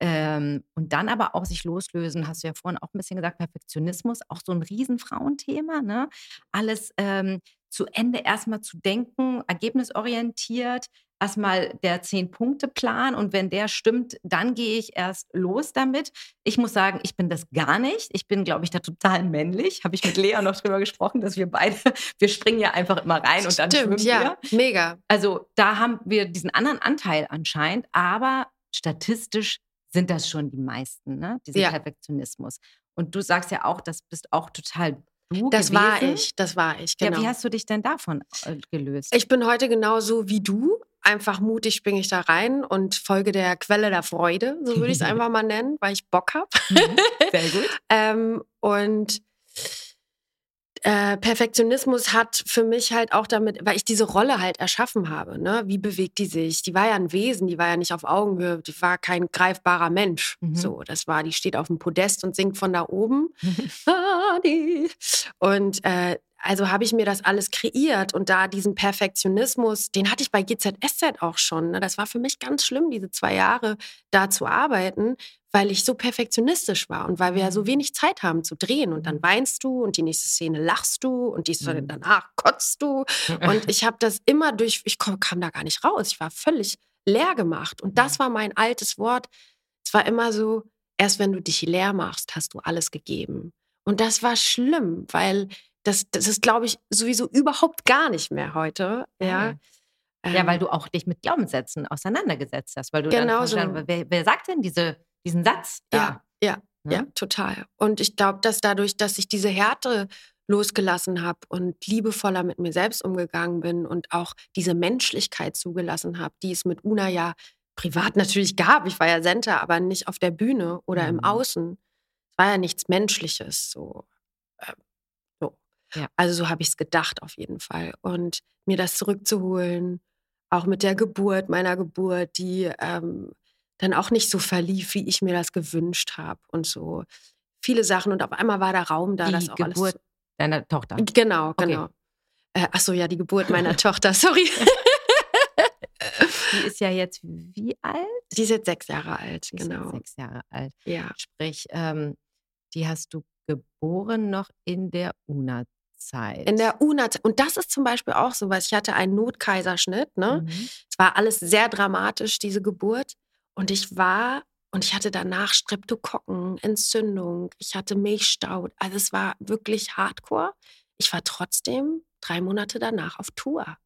Ähm, und dann aber auch sich loslösen, hast du ja vorhin auch ein bisschen gesagt, Perfektionismus, auch so ein Riesenfrauenthema, ne? Alles ähm, zu Ende erstmal zu denken, ergebnisorientiert, erstmal der Zehn-Punkte-Plan und wenn der stimmt, dann gehe ich erst los damit. Ich muss sagen, ich bin das gar nicht. Ich bin, glaube ich, da total männlich. Habe ich mit Lea noch drüber gesprochen, dass wir beide, wir springen ja einfach immer rein und dann Stimmt, schwimmen ja, wir. mega. Also da haben wir diesen anderen Anteil anscheinend, aber statistisch sind das schon die meisten, ne? Dieser Ja. Perfektionismus. Und du sagst ja auch, das bist auch total du Das gewesen. war ich, das war ich, genau. Ja, wie hast du dich denn davon äh, gelöst? Ich bin heute genauso wie du. Einfach mutig springe ich da rein und folge der Quelle der Freude, so würde ich es einfach mal nennen, weil ich Bock habe. Mhm. Sehr gut. Ähm, und äh, Perfektionismus hat für mich halt auch damit, weil ich diese Rolle halt erschaffen habe. Ne? Wie bewegt die sich? Die war ja ein Wesen, die war ja nicht auf Augenhöhe, die war kein greifbarer Mensch. Mhm. So, das war, die steht auf dem Podest und singt von da oben. Ah. Und äh, also habe ich mir das alles kreiert und da diesen Perfektionismus, den hatte ich bei GZSZ auch schon. Ne? Das war für mich ganz schlimm, diese zwei Jahre da zu arbeiten, weil ich so perfektionistisch war und weil wir ja so wenig Zeit haben zu drehen. Und dann weinst du und die nächste Szene lachst du und die Szene Mhm. danach kotzt du. Und ich habe das immer durch, ich kam, kam da gar nicht raus. Ich war völlig leer gemacht. Und das war mein altes Wort. Es war immer so, erst wenn du dich leer machst, hast du alles gegeben. Und das war schlimm, weil das, das ist, glaube ich, sowieso überhaupt gar nicht mehr heute. Ja, Ja, Ähm, weil du auch dich mit Glaubenssätzen auseinandergesetzt hast, weil du Genau dann so. wer, wer sagt denn diese, diesen Satz? Ja, ja, Ne? ja, total. Und ich glaube, dass dadurch, dass ich diese Härte losgelassen habe und liebevoller mit mir selbst umgegangen bin und auch diese Menschlichkeit zugelassen habe, die es mit Una ja privat natürlich gab. Ich war ja Center, aber nicht auf der Bühne oder im Mhm. Außen. Es war ja nichts Menschliches. So. ähm, so. Ja. Also so habe ich es gedacht auf jeden Fall. Und mir das zurückzuholen, auch mit der Geburt meiner Geburt, die ähm, dann auch nicht so verlief, wie ich mir das gewünscht habe und so viele Sachen. Und auf einmal war der Raum da, Die das auch Geburt deiner Tochter. alles. Genau, Okay. genau. Äh, ach so, ja, die Geburt meiner Tochter, sorry. Die ist ja jetzt wie alt? Die ist jetzt sechs Jahre alt, Die ist genau. sechs Jahre alt. Ja. Sprich, ähm, die hast du geboren noch in der UNA-Zeit. In der UNA. Und das ist zum Beispiel auch so was. Ich hatte einen Notkaiserschnitt, ne? Mhm. Es war alles sehr dramatisch, diese Geburt. Und ich war, und ich hatte danach Streptokokken, Entzündung, ich hatte Milchstau. Also es war wirklich hardcore. Ich war trotzdem drei Monate danach auf Tour.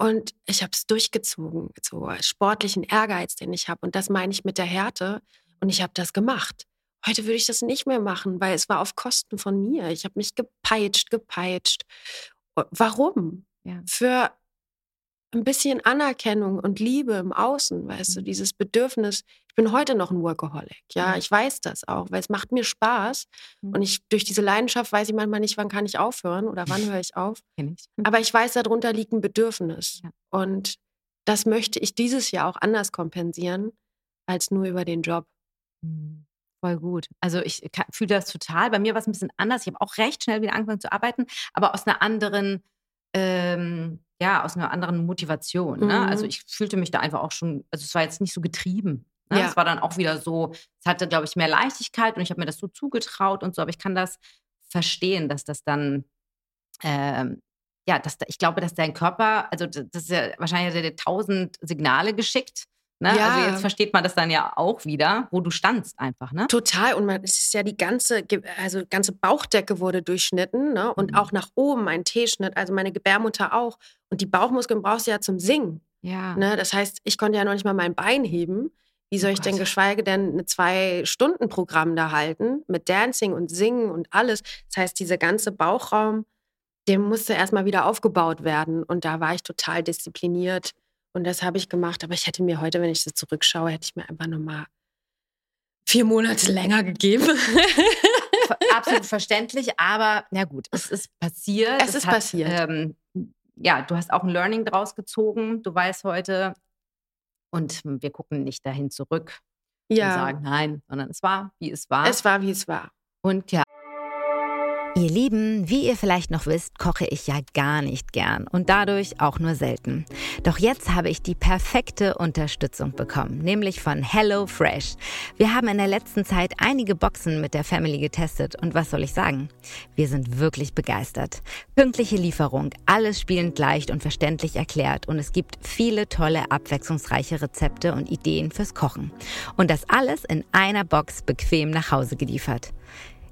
Und ich habe es durchgezogen, so sportlichen Ehrgeiz, den ich habe. Und das meine ich mit der Härte. Und ich habe das gemacht. Heute würde ich das nicht mehr machen, weil es war auf Kosten von mir. Ich habe mich gepeitscht, gepeitscht. Warum? Ja. Für ein bisschen Anerkennung und Liebe im Außen, weißt du, dieses Bedürfnis. Ich bin heute noch ein Workaholic, ja, Mhm. ich weiß das auch, weil es macht mir Spaß Mhm. und ich durch diese Leidenschaft weiß ich manchmal nicht, wann kann ich aufhören oder wann höre ich auf. Ich. Aber ich weiß, darunter liegt ein Bedürfnis und das möchte ich dieses Jahr auch anders kompensieren als nur über den Job. Mhm. Voll gut. Also ich fühle das total. Bei mir war es ein bisschen anders. Ich habe auch recht schnell wieder angefangen zu arbeiten, aber aus einer anderen, ähm, ja, aus einer anderen Motivation. Ne? Also Mhm. ich fühlte mich da einfach auch schon, also es war jetzt nicht so getrieben. Ne? Ja. Es war dann auch wieder so, es hatte, glaube ich, mehr Leichtigkeit und ich habe mir das so zugetraut und so, aber ich kann das verstehen, dass das dann, ähm, ja, dass da, ich glaube, dass dein Körper, also das das ist ja wahrscheinlich hat er dir tausend Signale geschickt. Ne? Also Ja. jetzt versteht man das dann ja auch wieder, wo du standst einfach, ne? Total. Und man, es ist ja die ganze, also ganze Bauchdecke wurde durchschnitten ne? und Mhm. auch nach oben ein T-Schnitt, also meine Gebärmutter auch. Und die Bauchmuskeln brauchst du ja zum Singen. Ja. Ne? Das heißt, ich konnte ja noch nicht mal mein Bein heben. Wie soll Oh ich denn geschweige denn ein Zwei-Stunden-Programm da halten mit Dancing und Singen und alles? Das heißt, dieser ganze Bauchraum, der musste erstmal wieder aufgebaut werden. Und da war ich total diszipliniert. Und das habe ich gemacht. Aber ich hätte mir heute, wenn ich so zurückschaue, hätte ich mir einfach nochmal vier Monate länger gegeben. Absolut verständlich, aber na gut, es ist passiert. Es ist passiert. Ähm, ja, du hast auch ein Learning draus gezogen. Du weißt heute, und wir gucken nicht dahin zurück und sagen nein, sondern es war, wie es war. es war, wie es war. und ja, Ihr Lieben, wie ihr vielleicht noch wisst, koche ich ja gar nicht gern und dadurch auch nur selten. Doch jetzt habe ich die perfekte Unterstützung bekommen, nämlich von Hello Fresh. Wir haben in der letzten Zeit einige Boxen mit der Family getestet und was soll ich sagen? Wir sind wirklich begeistert. Pünktliche Lieferung, alles spielend leicht und verständlich erklärt und es gibt viele tolle, abwechslungsreiche Rezepte und Ideen fürs Kochen. Und das alles in einer Box bequem nach Hause geliefert.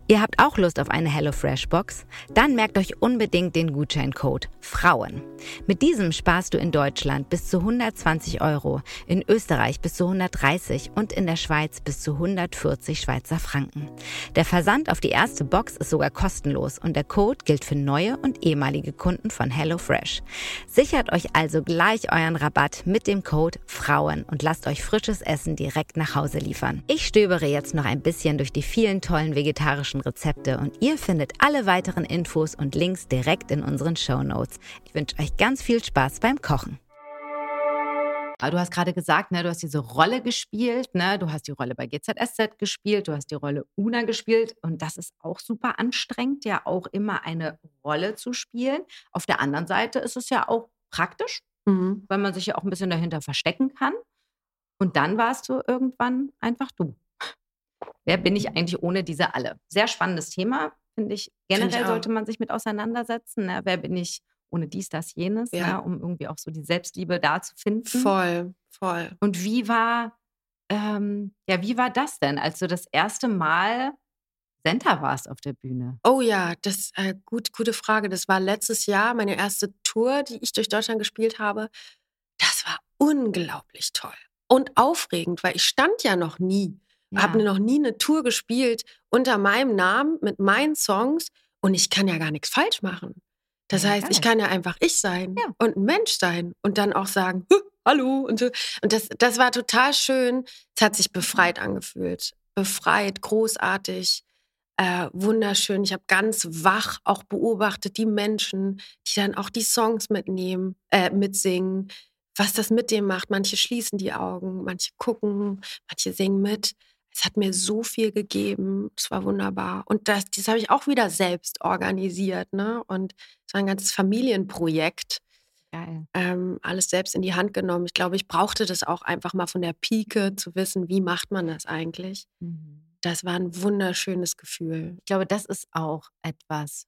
Ihr habt auch Lust auf eine HelloFresh Box? Dann merkt euch unbedingt den Gutscheincode Frauen. Mit diesem sparst du in Deutschland bis zu 120 Euro, in Österreich bis zu 130 und in der Schweiz bis zu 140 Schweizer Franken. Der Versand auf die erste Box ist sogar kostenlos und der Code gilt für neue und ehemalige Kunden von HelloFresh. Sichert euch also gleich euren Rabatt mit dem Code Frauen und lasst euch frisches Essen direkt nach Hause liefern. Ich stöbere jetzt noch ein bisschen durch die vielen tollen vegetarischen vegetarischen Rezepte und ihr findet alle weiteren Infos und Links direkt in unseren Show Notes. Ich wünsche euch ganz viel Spaß beim Kochen. Du hast gerade gesagt, ne, du hast diese Rolle gespielt, ne, du hast die Rolle bei GZSZ gespielt, du hast die Rolle Una gespielt und das ist auch super anstrengend, ja auch immer eine Rolle zu spielen. Auf der anderen Seite ist es ja auch praktisch, mhm. weil man sich ja auch ein bisschen dahinter verstecken kann. Und dann warst du irgendwann einfach du. Wer bin ich eigentlich ohne diese alle? Sehr spannendes Thema, finde ich. Generell find ich sollte man sich mit auseinandersetzen. Ne? Wer bin ich ohne dies, das, jenes, ja. ne? um irgendwie auch so die Selbstliebe da zu finden. Voll, voll. Und wie war, ähm, ja, wie war das denn, als du das erste Mal Center warst auf der Bühne? Oh ja, das äh, gut, gute Frage. Das war letztes Jahr meine erste Tour, die ich durch Deutschland gespielt habe. Das war unglaublich toll und aufregend, weil ich stand ja noch nie ja. Habe noch nie eine Tour gespielt unter meinem Namen mit meinen Songs und ich kann ja gar nichts falsch machen. Das ja, heißt, ich kann ja einfach ich sein ja. und ein Mensch sein und dann auch sagen, hallo und so. Und das, das war total schön. Es hat sich befreit angefühlt. Befreit, großartig, äh, wunderschön. Ich habe ganz wach auch beobachtet die Menschen, die dann auch die Songs mitnehmen, äh, mitsingen, was das mit dem macht. Manche schließen die Augen, manche gucken, manche singen mit es hat mir so viel gegeben. Es war wunderbar. Und das, das habe ich auch wieder selbst organisiert. Ne? Und es war ein ganzes Familienprojekt. Geil. Ähm, alles selbst in die Hand genommen. Ich glaube, ich brauchte das auch einfach mal von der Pike zu wissen, wie macht man das eigentlich. Mhm. Das war ein wunderschönes Gefühl. Ich glaube, das ist auch etwas,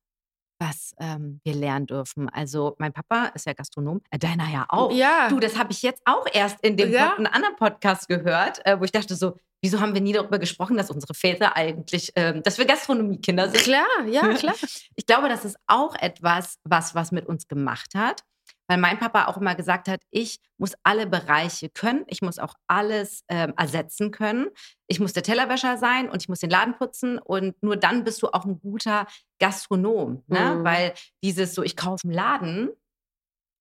was ähm, wir lernen dürfen. Also mein Papa ist ja Gastronom, äh, deiner ja auch. Ja. Du, das habe ich jetzt auch erst in dem ja. Pod anderen Podcast gehört, äh, wo ich dachte so, wieso haben wir nie darüber gesprochen, dass unsere Väter eigentlich, ähm, dass wir Gastronomiekinder sind? Klar, ja, klar. Ich glaube, das ist auch etwas, was was mit uns gemacht hat. Weil mein Papa auch immer gesagt hat, ich muss alle Bereiche können, ich muss auch alles ähm, ersetzen können. Ich muss der Tellerwäscher sein und ich muss den Laden putzen und nur dann bist du auch ein guter Gastronom. Ne? Mhm. Weil dieses so, ich kaufe einen Laden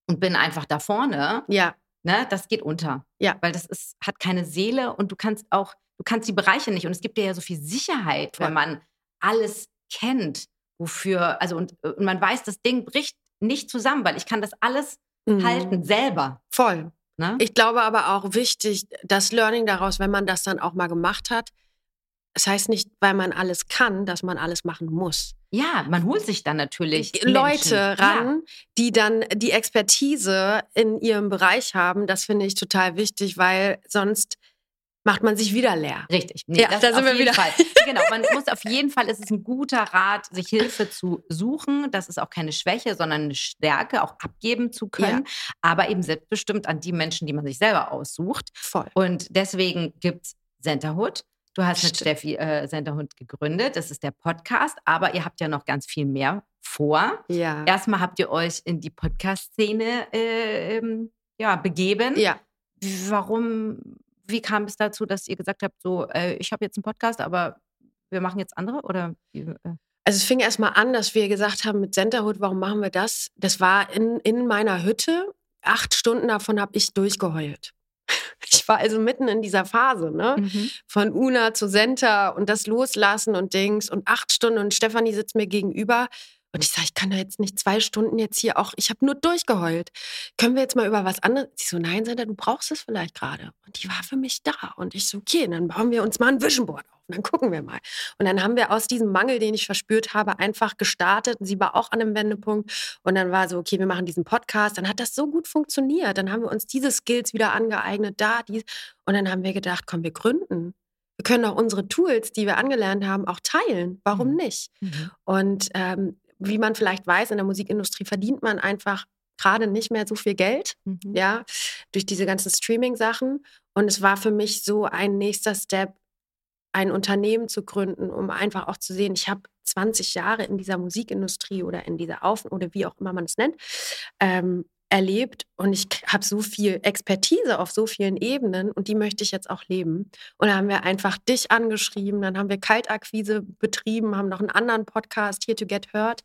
und bin einfach da vorne. Ja. Ne, das geht unter. Ja. Weil das ist, hat keine Seele und du kannst auch, du kannst die Bereiche nicht. Und es gibt dir ja so viel Sicherheit, wenn man alles kennt, wofür, also und, und man weiß, das Ding bricht nicht zusammen, weil ich kann das alles mhm. halten selber. Voll. Ne? Ich glaube aber auch wichtig, das Learning daraus, wenn man das dann auch mal gemacht hat, das heißt nicht, weil man alles kann, dass man alles machen muss. Ja, man holt sich dann natürlich Leute Menschen. ran, ja. die dann die Expertise in ihrem Bereich haben. Das finde ich total wichtig, weil sonst macht man sich wieder leer. Richtig. Nee, ja, da sind wir wieder. Fall. genau, man muss auf jeden Fall, es ist ein guter Rat, sich Hilfe zu suchen. Das ist auch keine Schwäche, sondern eine Stärke, auch abgeben zu können. Ja. Aber eben selbstbestimmt an die Menschen, die man sich selber aussucht. Voll. Und deswegen gibt es Centerhood. Du hast Stimmt. mit Steffi äh, Centerhund gegründet. Das ist der Podcast. Aber ihr habt ja noch ganz viel mehr vor. Ja. Erstmal habt ihr euch in die Podcast-Szene äh, ähm, ja, begeben. Ja. Warum wie kam es dazu, dass ihr gesagt habt, so, äh, ich habe jetzt einen Podcast, aber wir machen jetzt andere? Oder wie, äh? Also es fing erstmal an, dass wir gesagt haben mit Centerhood, warum machen wir das? Das war in, in meiner Hütte. Acht Stunden davon habe ich durchgeheult. Ich war also mitten in dieser Phase, ne? Mhm. Von Una zu Center und das Loslassen und Dings und acht Stunden und Stefanie sitzt mir gegenüber und ich sage, ich kann da jetzt nicht zwei Stunden jetzt hier auch, ich habe nur durchgeheult. Können wir jetzt mal über was anderes? Sie so, nein, Sandra, du brauchst es vielleicht gerade. Und die war für mich da. Und ich so, okay, dann bauen wir uns mal ein Vision Board auf. Und dann gucken wir mal. Und dann haben wir aus diesem Mangel, den ich verspürt habe, einfach gestartet. Und sie war auch an einem Wendepunkt. Und dann war so, okay, wir machen diesen Podcast. Dann hat das so gut funktioniert. Dann haben wir uns diese Skills wieder angeeignet, da, dies. Und dann haben wir gedacht, komm, wir gründen. Wir können auch unsere Tools, die wir angelernt haben, auch teilen. Warum mhm. nicht? Mhm. Und ähm, wie man vielleicht weiß, in der Musikindustrie verdient man einfach gerade nicht mehr so viel Geld, mhm. ja, durch diese ganzen Streaming-Sachen. Und es war für mich so ein nächster Step, ein Unternehmen zu gründen, um einfach auch zu sehen, ich habe 20 Jahre in dieser Musikindustrie oder in dieser Auf- oder wie auch immer man es nennt, ähm, erlebt und ich habe so viel Expertise auf so vielen Ebenen und die möchte ich jetzt auch leben. Und da haben wir einfach dich angeschrieben, dann haben wir Kaltakquise betrieben, haben noch einen anderen Podcast, Here to Get Heard,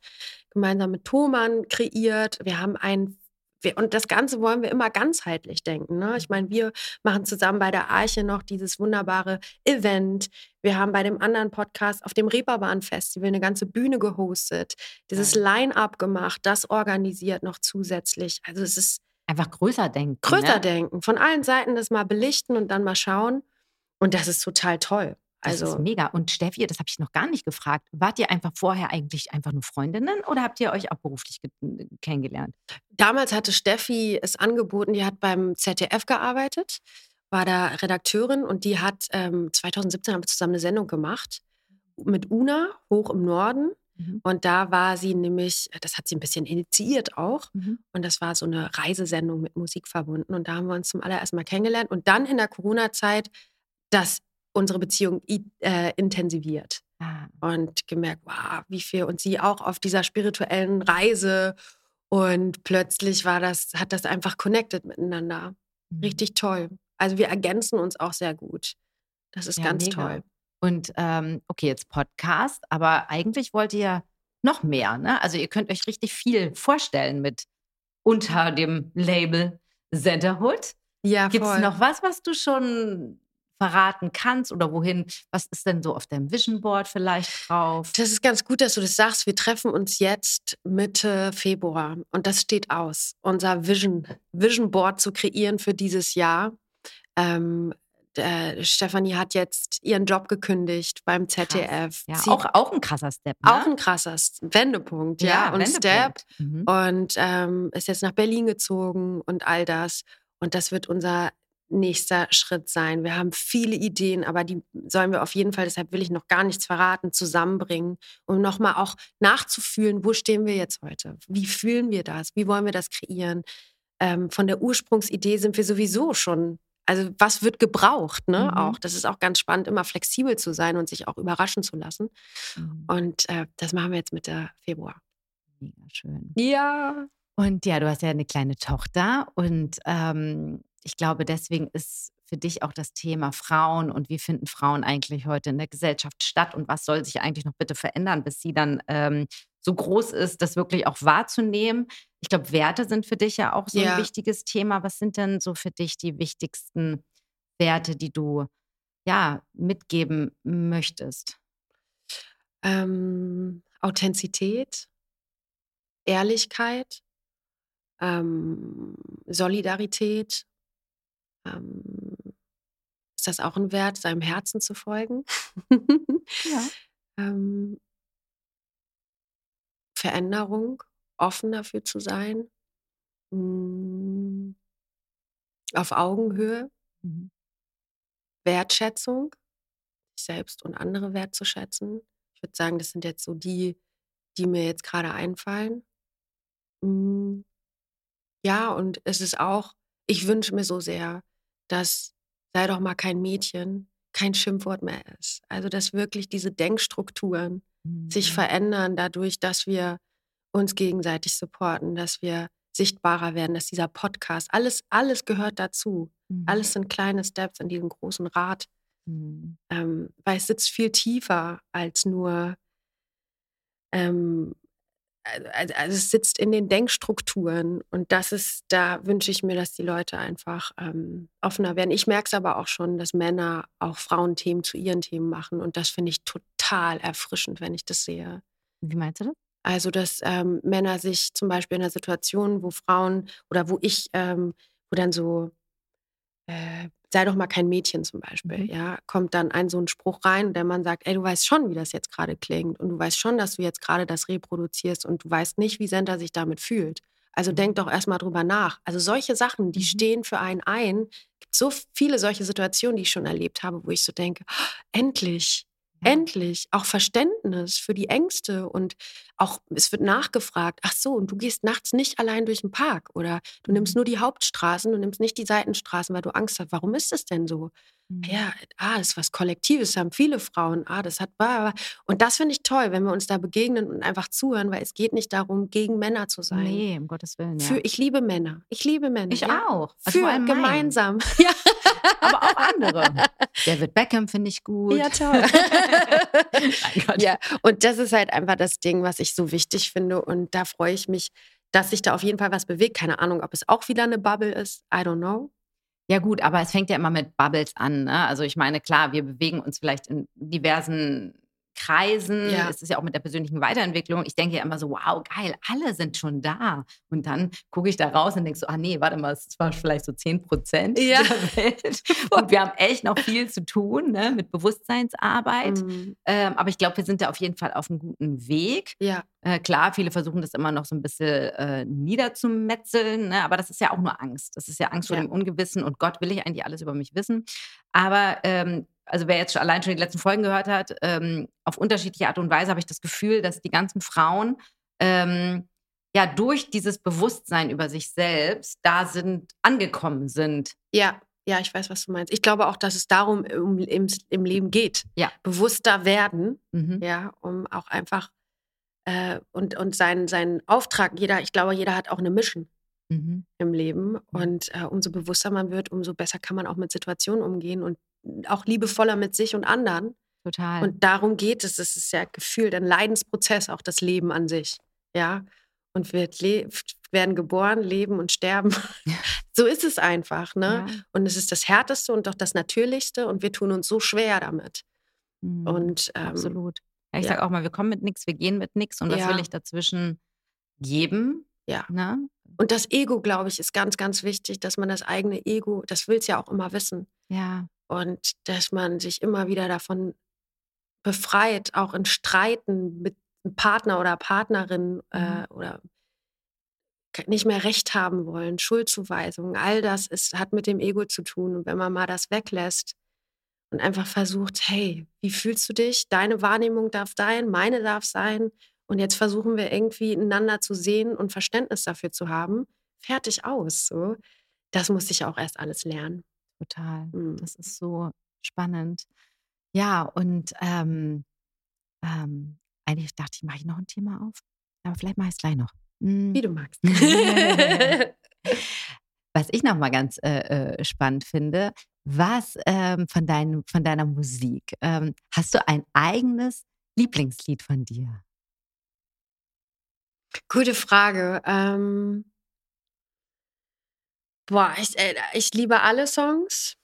gemeinsam mit Thoman kreiert. Wir haben ein wir, und das Ganze wollen wir immer ganzheitlich denken. Ne? Ich meine, wir machen zusammen bei der Arche noch dieses wunderbare Event. Wir haben bei dem anderen Podcast auf dem Reeperbahn Festival eine ganze Bühne gehostet, dieses Line-up gemacht, das organisiert noch zusätzlich. Also es ist einfach größer denken. Größer ne? denken, von allen Seiten das mal belichten und dann mal schauen. Und das ist total toll. Also, das ist Also mega. Und Steffi, das habe ich noch gar nicht gefragt. Wart ihr einfach vorher eigentlich einfach nur Freundinnen oder habt ihr euch auch beruflich ge- kennengelernt? damals hatte Steffi es angeboten, die hat beim ZDF gearbeitet, war da Redakteurin und die hat ähm, 2017 haben wir zusammen eine Sendung gemacht mit Una hoch im Norden. Mhm. Und da war sie nämlich, das hat sie ein bisschen initiiert auch. Mhm. Und das war so eine Reisesendung mit Musik verbunden. Und da haben wir uns zum allerersten Mal kennengelernt. Und dann in der Corona-Zeit, dass unsere Beziehung äh, intensiviert. Ah, Und gemerkt, wow, wie viel. Und sie auch auf dieser spirituellen Reise. Und plötzlich war das, hat das einfach connected miteinander. mhm. Richtig toll. Also wir ergänzen uns auch sehr gut. Das ist Ja, ganz mega. toll. Und ähm, okay, jetzt Podcast, aber eigentlich wollt ihr noch mehr, ne? Also ihr könnt euch richtig viel vorstellen mit unter dem Label Centerhood. Ja, Gibt es noch was, was du schon verraten kannst oder wohin? Was ist denn so auf deinem Vision Board vielleicht drauf? Das ist ganz gut, dass du das sagst. Wir treffen uns jetzt Mitte Februar und das steht aus, unser Vision, Vision Board zu kreieren für dieses Jahr. Ähm, der, Stefanie hat jetzt ihren Job gekündigt beim ZDF. Ja, auch, auch ein krasser Step. Ne? auch ein krasser Wendepunkt, ja, und Step. Wendepunkt. Mhm. Und ähm, ist jetzt nach Berlin gezogen und all das. Und das wird unser nächster Schritt sein. Wir haben viele Ideen, aber die sollen wir auf jeden Fall, deshalb will ich noch gar nichts verraten, zusammenbringen, um nochmal auch nachzufühlen, wo stehen wir jetzt heute? Wie fühlen wir das? Wie wollen wir das kreieren? Ähm, von der Ursprungsidee sind wir sowieso schon. Also was wird gebraucht, ne? Mhm. Auch. Das ist auch ganz spannend, immer flexibel zu sein und sich auch überraschen zu lassen. Mhm. Und äh, das machen wir jetzt Mitte Februar. Mega schön. Ja. Und ja, du hast ja eine kleine Tochter und ähm, ich glaube, deswegen ist für dich auch das Thema Frauen und wie finden Frauen eigentlich heute in der Gesellschaft statt und was soll sich eigentlich noch bitte verändern, bis sie dann ähm, so groß ist, das wirklich auch wahrzunehmen. Ich glaube, Werte sind für dich ja auch so Ja. ein wichtiges Thema. Was sind denn so für dich die wichtigsten Werte, die du ja mitgeben möchtest? ähm, Authentizität, Ehrlichkeit, ähm, Solidarität. Ähm, ist das auch ein Wert, seinem Herzen zu folgen? Ja. ähm, Veränderung, offen dafür zu sein, mm, auf Augenhöhe, Mhm. Wertschätzung, sich selbst und andere wertzuschätzen. Ich würde sagen, das sind jetzt so die, die mir jetzt gerade einfallen. Mm, Ja, und es ist auch, ich wünsche mir so sehr, dass sei doch mal kein Mädchen, kein Schimpfwort mehr ist. Also, dass wirklich diese Denkstrukturen sich Mhm. verändern dadurch, dass wir uns gegenseitig supporten, dass wir sichtbarer werden, dass dieser Podcast, alles, alles gehört dazu. Mhm. Alles sind kleine Steps in diesem großen Rad, Mhm. ähm, weil es sitzt viel tiefer als nur, ähm, also, also es sitzt in den Denkstrukturen und das ist, da wünsche ich mir, dass die Leute einfach ähm, offener werden. Ich merke es aber auch schon, dass Männer auch Frauenthemen zu ihren Themen machen und das finde ich total erfrischend, wenn ich das sehe. Wie meinst du das? Also, dass ähm, Männer sich zum Beispiel in einer Situation, wo Frauen oder wo ich, ähm, wo dann so, äh, sei doch mal kein Mädchen zum Beispiel, Mhm. ja, kommt dann ein so ein Spruch rein der Mann sagt, ey, du weißt schon, wie das jetzt gerade klingt und du weißt schon, dass du jetzt gerade das reproduzierst und du weißt nicht, wie Sender sich damit fühlt. Also Mhm. denk doch erstmal drüber nach. Also solche Sachen, die Mhm. stehen für einen ein. Es gibt so viele solche Situationen, die ich schon erlebt habe, wo ich so denke, "Oh, endlich, Endlich. Auch Verständnis für die Ängste und auch, es wird nachgefragt, ach so, und du gehst nachts nicht allein durch den Park oder du nimmst Mhm. nur die Hauptstraßen, du nimmst nicht die Seitenstraßen, weil du Angst hast. Warum ist das denn so? Mhm. Ja, ah, das ist was Kollektives, haben viele Frauen. Ah, das hat. Und das finde ich toll, wenn wir uns da begegnen und einfach zuhören, weil es geht nicht darum, gegen Männer zu sein. Nee, um Gottes Willen. Ja. Für, ich liebe Männer. Ich liebe Männer. ich ja. auch. Also Für gemeinsam. Ja, Aber auch andere. David Beckham finde ich gut. ja toll. Ja, und das ist halt einfach das Ding, was ich so wichtig finde. Und da freue ich mich, dass sich da auf jeden Fall was bewegt. Keine Ahnung, ob es auch wieder eine Bubble ist. I don't know. Ja gut, aber es fängt ja immer mit Bubbles an. Ne? Also ich meine, klar, wir bewegen uns vielleicht in diversen Kreisen. Ja. Es ist ja auch mit der persönlichen Weiterentwicklung. Ich denke ja immer so, wow, geil, alle sind schon da. Und dann gucke ich da raus und denke so, ah nee, warte mal, es war vielleicht so 10 Prozent Ja. der Welt. Und wir haben echt noch viel zu tun ne? mit Bewusstseinsarbeit. Mm, Ähm, aber ich glaube, wir sind da auf jeden Fall auf einem guten Weg. ja, Äh, klar, viele versuchen das immer noch so ein bisschen äh, niederzumetzeln, ne? aber das ist ja auch nur Angst. Das ist ja Angst vor dem Ungewissen und Gott will ich eigentlich alles über mich wissen. Aber ähm, also wer jetzt schon allein schon die letzten Folgen gehört hat, ähm, auf unterschiedliche Art und Weise habe ich das Gefühl, dass die ganzen Frauen ähm, ja durch dieses Bewusstsein über sich selbst da sind, angekommen sind. ja, ja, ich weiß, was du meinst. Ich glaube auch, dass es darum um, im, im Leben geht. Ja. Bewusster werden, Mhm. ja, um auch einfach äh, und, und seinen, seinen Auftrag, jeder, ich glaube, jeder hat auch eine Mission. Mhm. im Leben. Und äh, umso bewusster man wird, umso besser kann man auch mit Situationen umgehen und auch liebevoller mit sich und anderen. Total. Und darum geht es. Es ist ja gefühlt ein Leidensprozess, auch das Leben an sich. Ja. Und wir werden geboren, leben und sterben. so ist es einfach. Ne? Ja. Und es ist das Härteste und doch das Natürlichste. Und wir tun uns so schwer damit. Mhm. Und ähm, Absolut. Ja, ich ja. sage auch mal, wir kommen mit nichts, wir gehen mit nichts. Und was will ich dazwischen geben? Ja. Ne? Und das Ego, glaube ich, ist ganz, ganz wichtig, dass man das eigene Ego, das will es ja auch immer wissen. Ja. und dass man sich immer wieder davon befreit, auch in Streiten mit einem Partner oder Partnerin äh, oder nicht mehr Recht haben wollen, Schuldzuweisungen, all das ist, hat mit dem Ego zu tun. Und wenn man mal das weglässt und einfach versucht, hey, wie fühlst du dich? Deine Wahrnehmung darf sein, meine darf sein. Und jetzt versuchen wir irgendwie einander zu sehen und Verständnis dafür zu haben. Fertig aus. So. Das muss ich auch erst alles lernen. Total. Mhm. Das ist so spannend. Ja, und ähm, ähm, eigentlich dachte ich, mache ich noch ein Thema auf. Aber vielleicht mache ich es gleich noch. Mm. Wie du magst. Was ich noch mal ganz äh, äh, spannend finde, was ähm, von, dein, von deiner Musik, ähm, hast du ein eigenes Lieblingslied von dir? Gute Frage. Ähm, boah, ich, äh, ich liebe alle Songs.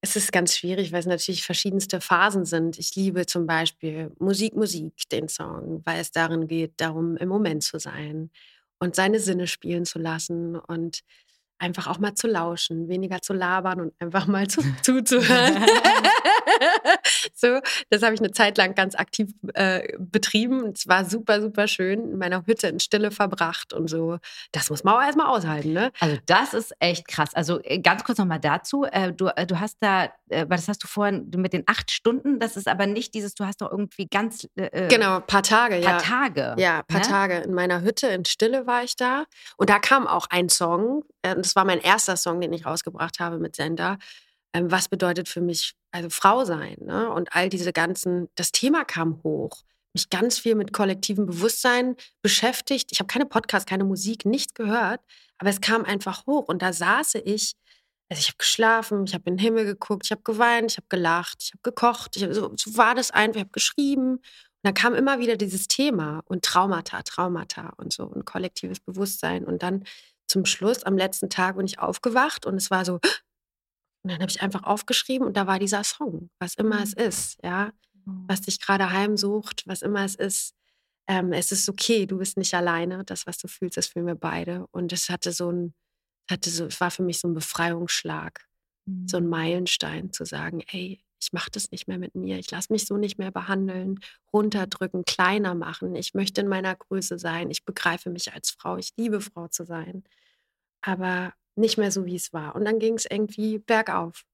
Es ist ganz schwierig, weil es natürlich verschiedenste Phasen sind. Ich liebe zum Beispiel Musik, Musik, den Song, weil es darin geht, darum, im Moment zu sein und seine Sinne spielen zu lassen und einfach auch mal zu lauschen, weniger zu labern und einfach mal zu, zuzuhören. so, das habe ich eine Zeit lang ganz aktiv äh, betrieben. Es war super, super schön. In meiner Hütte in Stille verbracht und so. Das muss man auch erstmal aushalten, ne? Also das ist echt krass. Also äh, ganz kurz nochmal dazu. Äh, du, äh, du hast da, äh, weil das hast du vorhin mit den acht Stunden, das ist aber nicht dieses, du hast doch irgendwie ganz äh, Genau, paar Tage, paar ja. Tage. Ja, paar ne? Tage in meiner Hütte in Stille war ich da. Und da kam auch ein Song. Äh, das war mein erster Song, den ich rausgebracht habe mit Sender. Ähm, Was bedeutet für mich, also Frau sein, ne? Und all diese ganzen, das Thema kam hoch. Mich ganz viel mit kollektivem Bewusstsein beschäftigt. Ich habe keine Podcast, keine Musik, nichts gehört. Aber es kam einfach hoch. Und da saß ich, also ich habe geschlafen, ich habe in den Himmel geguckt, ich habe geweint, ich habe gelacht, ich habe gekocht. Ich hab, so, so war das einfach, ich habe geschrieben. Und dann kam immer wieder dieses Thema und Traumata, Traumata und so und kollektives Bewusstsein. Und dann zum Schluss, am letzten Tag, bin ich aufgewacht und es war so, und dann habe ich einfach aufgeschrieben und da war dieser Song, was immer es ist, ja, was dich gerade heimsucht, was immer es ist. Ähm, es ist okay, du bist nicht alleine. Das, was du fühlst, das fühlen wir beide. Und es hatte so ein, hatte so, es war für mich so ein Befreiungsschlag Mhm. so ein Meilenstein zu sagen, ey, ich mache das nicht mehr mit mir, ich lasse mich so nicht mehr behandeln, runterdrücken, kleiner machen. Ich möchte in meiner Größe sein, ich begreife mich als Frau, ich liebe Frau zu sein, aber nicht mehr so, wie es war. Und dann ging es irgendwie bergauf.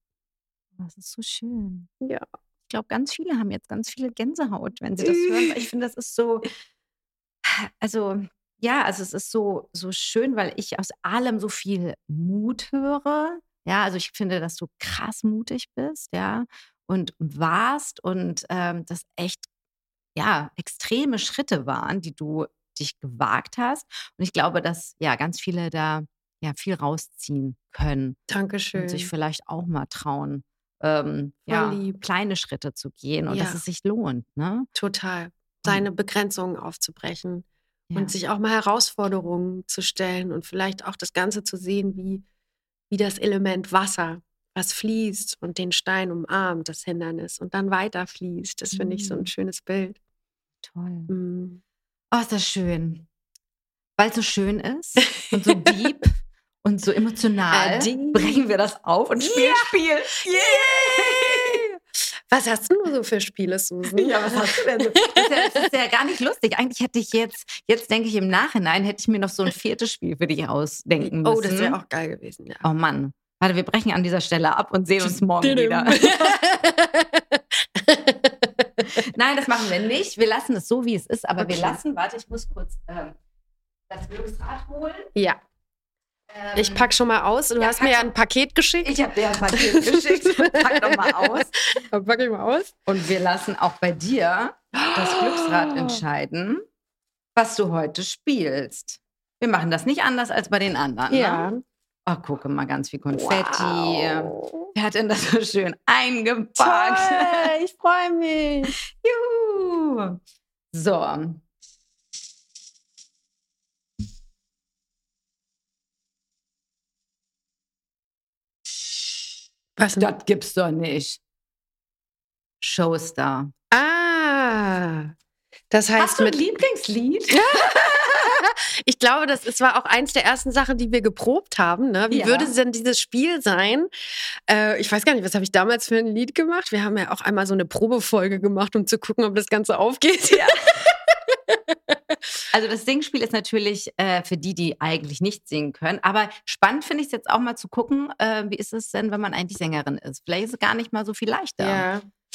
Das ist so schön. Ja. ich glaube, ganz viele haben jetzt ganz viele Gänsehaut, wenn sie das hören. Ich finde, das ist so, also ja, also es ist so, so schön, weil ich aus allem so viel Mut höre. Ja, also ich finde, dass du krass mutig bist, ja, und warst und ähm, das echt, ja, extreme Schritte waren, die du dich gewagt hast. Und ich glaube, dass ja ganz viele da ja viel rausziehen können Dankeschön. und sich vielleicht auch mal trauen, ähm, ja, lieb. kleine Schritte zu gehen und Ja. dass es sich lohnt, ne? Total. Seine Begrenzungen aufzubrechen Ja. und sich auch mal Herausforderungen zu stellen und vielleicht auch das Ganze zu sehen, wie, wie das Element Wasser, was fließt und den Stein umarmt, das Hindernis, und dann weiter fließt. Das finde ich so ein Mhm. schönes Bild. Toll. Mm. Oh, ist das schön. Weil es so schön ist und so deep und so emotional, Äh, brechen wir das auf und spielen Spiel. Yay! Was hast du nur so für Spiele, Susan? Ja, was hast du denn? so? Das ist, ja, das ist ja gar nicht lustig. Eigentlich hätte ich jetzt, jetzt denke ich im Nachhinein, hätte ich mir noch so ein viertes Spiel für dich ausdenken müssen. Oh, das wäre auch geil gewesen, ja. Oh Mann. Warte, wir brechen an dieser Stelle ab und sehen uns morgen wieder. Nein, das machen wir nicht. Wir lassen es so, wie es ist, aber wir Okay. lassen, warte, ich muss kurz ähm, das Glücksrad holen. ja, ich pack schon mal aus. Du Ja, hast mir ja ein Paket geschickt. Ich habe dir ein Paket geschickt. Pack doch mal aus. Dann pack ich mal aus. Und wir lassen auch bei dir das Glücksrad entscheiden, was du heute spielst. Wir machen das nicht anders als bei den anderen. Ja. Ne? Oh, gucke mal ganz viel Konfetti. Wow. Wer hat denn das so schön eingepackt? Toll, ich freue mich. Juhu. So. Was? Das gibt's doch nicht. Showstar. Ah, das heißt Hast du ein mit. Lieblingslied? Ich glaube, das ist, war auch eins der ersten Sachen, die wir geprobt haben. Ne? Wie Ja. würde denn dieses Spiel sein? Äh, ich weiß gar nicht, was habe ich damals für ein Lied gemacht? Wir haben ja auch einmal so eine Probefolge gemacht, um zu gucken, ob das Ganze aufgeht. Ja. Also das Singspiel ist natürlich äh, für die, die eigentlich nicht singen können. Aber spannend finde ich es jetzt auch mal zu gucken, äh, wie ist es denn, wenn man eigentlich Sängerin ist? Vielleicht ist es gar nicht mal so viel leichter.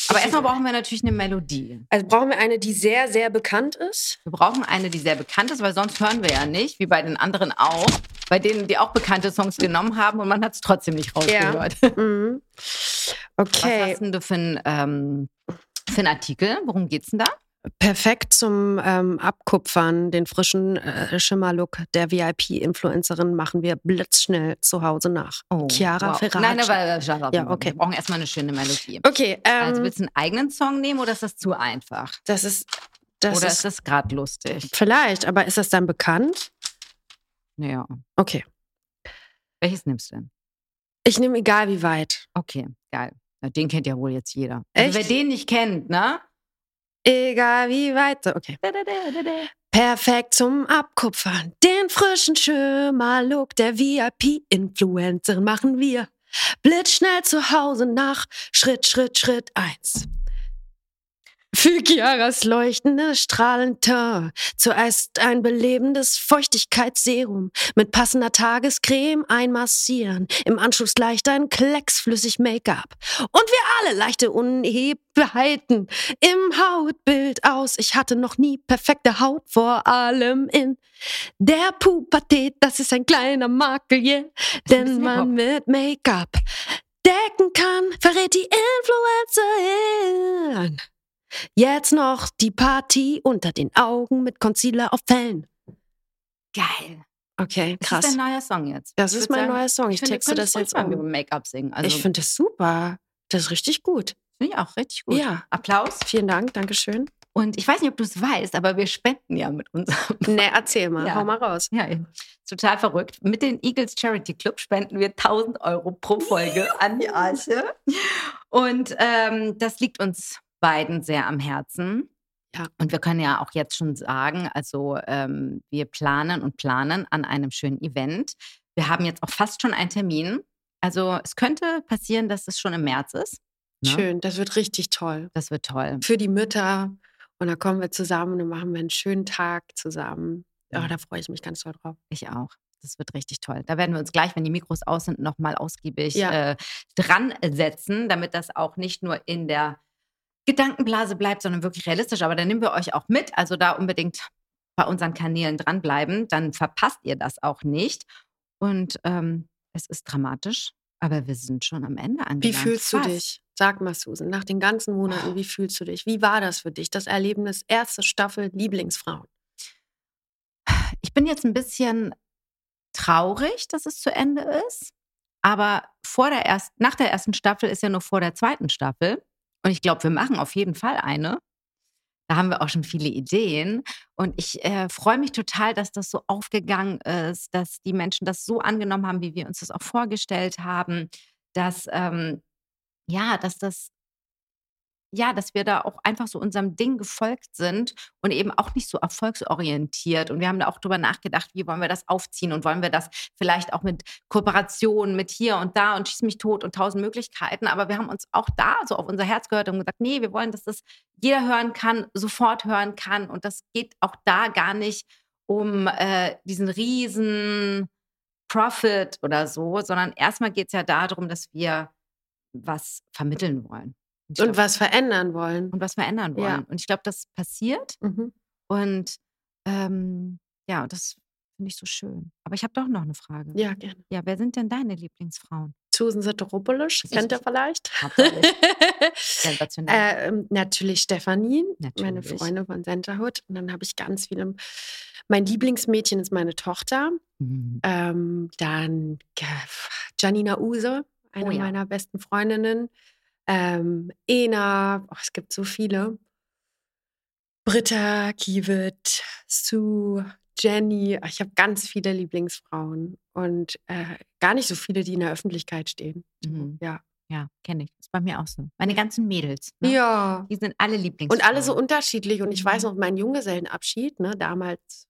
Aber erstmal brauchen wir natürlich eine Melodie. Also brauchen wir eine, die sehr, sehr bekannt ist. Wir brauchen eine, die sehr bekannt ist, weil sonst hören wir ja nicht, wie bei den anderen auch, bei denen, die auch bekannte Songs genommen haben und man hat es trotzdem nicht rausgehört. Mhm. Was Okay, hast denn du für einen ähm, Artikel? Worum geht's denn da? Perfekt zum ähm, Abkupfern. Den frischen äh, Schimmerlook der VIP-Influencerin machen wir blitzschnell zu Hause nach. Chiara Ferragamo. Oh, Nein, aber Chiara Ja, okay. Wir brauchen erstmal eine schöne Melodie. Okay, ähm, Also willst du einen eigenen Song nehmen oder ist das zu einfach? das ist. Das oder ist, ist das gerade lustig? vielleicht, aber ist das dann bekannt? Naja. Okay. Welches nimmst du denn? Ich nehme egal wie weit. Okay, geil. Den kennt ja wohl jetzt jeder. Echt? Also wer den nicht kennt, ne? Egal wie weit. So, Okay. Perfekt zum Abkupfern. Den frischen Schimmerlook der VIP-Influencerin machen wir. Blitzschnell zu Hause nach Schritt, Schritt, Schritt eins. Für Chiaras leuchtende Strahlenteint. Zuerst ein belebendes Feuchtigkeitsserum mit passender Tagescreme einmassieren. Im Anschluss leicht ein Klecks flüssig Make-up. Und wir alle leichte Unebheiten im Hautbild aus. Ich hatte noch nie perfekte Haut, vor allem in der Pubertät. Das ist ein kleiner Makel, yeah, Ist ein den bisschen man mit Make-up decken kann, verrät die Influencerin. Jetzt noch die Party unter den Augen mit Concealer auf Fällen. Geil. Okay, Das krass. ist dein neuer Song jetzt. Das Ich ist mein sagen, neuer Song. Ich finde, texte das jetzt mal um. über Make-up singen. Also, ich finde das super. Das ist richtig gut. finde ich auch richtig gut. Ja. Applaus. Vielen Dank, Dankeschön. Und ich weiß nicht, ob du es weißt, aber wir spenden ja mit unserem Ne, erzähl mal, Ja. hau mal raus. Ja, ist total verrückt. Mit den Eagles Charity Club spenden wir 1000 Euro pro Folge an die Arche. Und ähm, das liegt uns beiden sehr am Herzen. Ja. Und wir können ja auch jetzt schon sagen, also ähm, wir planen und planen an einem schönen Event. Wir haben jetzt auch fast schon einen Termin. Also es könnte passieren, dass es schon im März ist. Ne? Schön, das wird richtig toll. Das wird toll. Für die Mütter. Und dann kommen wir zusammen und dann machen wir einen schönen Tag zusammen. Ja, Ja. da freue ich mich ganz doll drauf. Ich auch. Das wird richtig toll. Da werden wir uns gleich, wenn die Mikros aus sind, nochmal ausgiebig Ja. äh, dran setzen, damit das auch nicht nur in der Gedankenblase bleibt, sondern wirklich realistisch. Aber dann nehmen wir euch auch mit. Also da unbedingt bei unseren Kanälen dranbleiben. Dann verpasst ihr das auch nicht. Und ähm, es ist dramatisch, aber wir sind schon am Ende angelangt. Wie fühlst Fast. du dich? Sag mal, Susan, nach den ganzen Monaten, wie fühlst du dich? Wie war das für dich, das Erlebnis, erste Staffel Lieblingsfrauen? Ich bin jetzt ein bisschen traurig, dass es zu Ende ist. Aber vor der erst, nach der ersten Staffel ist ja nur vor der zweiten Staffel. Und ich glaube, wir machen auf jeden Fall eine. Da haben wir auch schon viele Ideen. Und ich äh, freue mich total, dass das so aufgegangen ist, dass die Menschen das so angenommen haben, wie wir uns das auch vorgestellt haben, dass, ähm, ja, dass das ja, dass wir da auch einfach so unserem Ding gefolgt sind und eben auch nicht so erfolgsorientiert. Und wir haben da auch drüber nachgedacht, wie wollen wir das aufziehen und wollen wir das vielleicht auch mit Kooperationen, mit hier und da und schieß mich tot und tausend Möglichkeiten. Aber wir haben uns auch da so auf unser Herz gehört und gesagt, nee, wir wollen, dass das jeder hören kann, sofort hören kann. Und das geht auch da gar nicht um äh, diesen riesen Profit oder so, sondern erstmal geht es ja darum, dass wir was vermitteln wollen. Und, glaub, was verändern wollen. und was verändern wollen. Ja. Und ich glaube, das passiert. Mhm. Und ähm, ja, das finde ich so schön. Aber ich habe doch noch eine Frage. Ja, gerne. Ja, wer sind denn deine Lieblingsfrauen? Susan Soteropoulos, kennt ihr vielleicht? Sensationell. ähm, natürlich Stefanie, meine. Freundin von Centerhood. Und dann habe ich ganz viele. Mein Lieblingsmädchen ist meine Tochter. Mhm. Ähm, dann äh, Janina Use, eine Oh ja. meiner besten Freundinnen. Ähm, Ena, oh, es gibt so viele. Britta, Kiewit, Sue, Jenny. Ach, Ich habe ganz viele Lieblingsfrauen und äh, gar nicht so viele, die in der Öffentlichkeit stehen. Mhm. Ja. Ja, kenne ich. Ist bei mir auch so. Meine ganzen Mädels. Ne? Ja. Die sind alle Lieblingsfrauen. Und alle so unterschiedlich. Und ich weiß Mhm. noch, mein Junggesellenabschied, ne, damals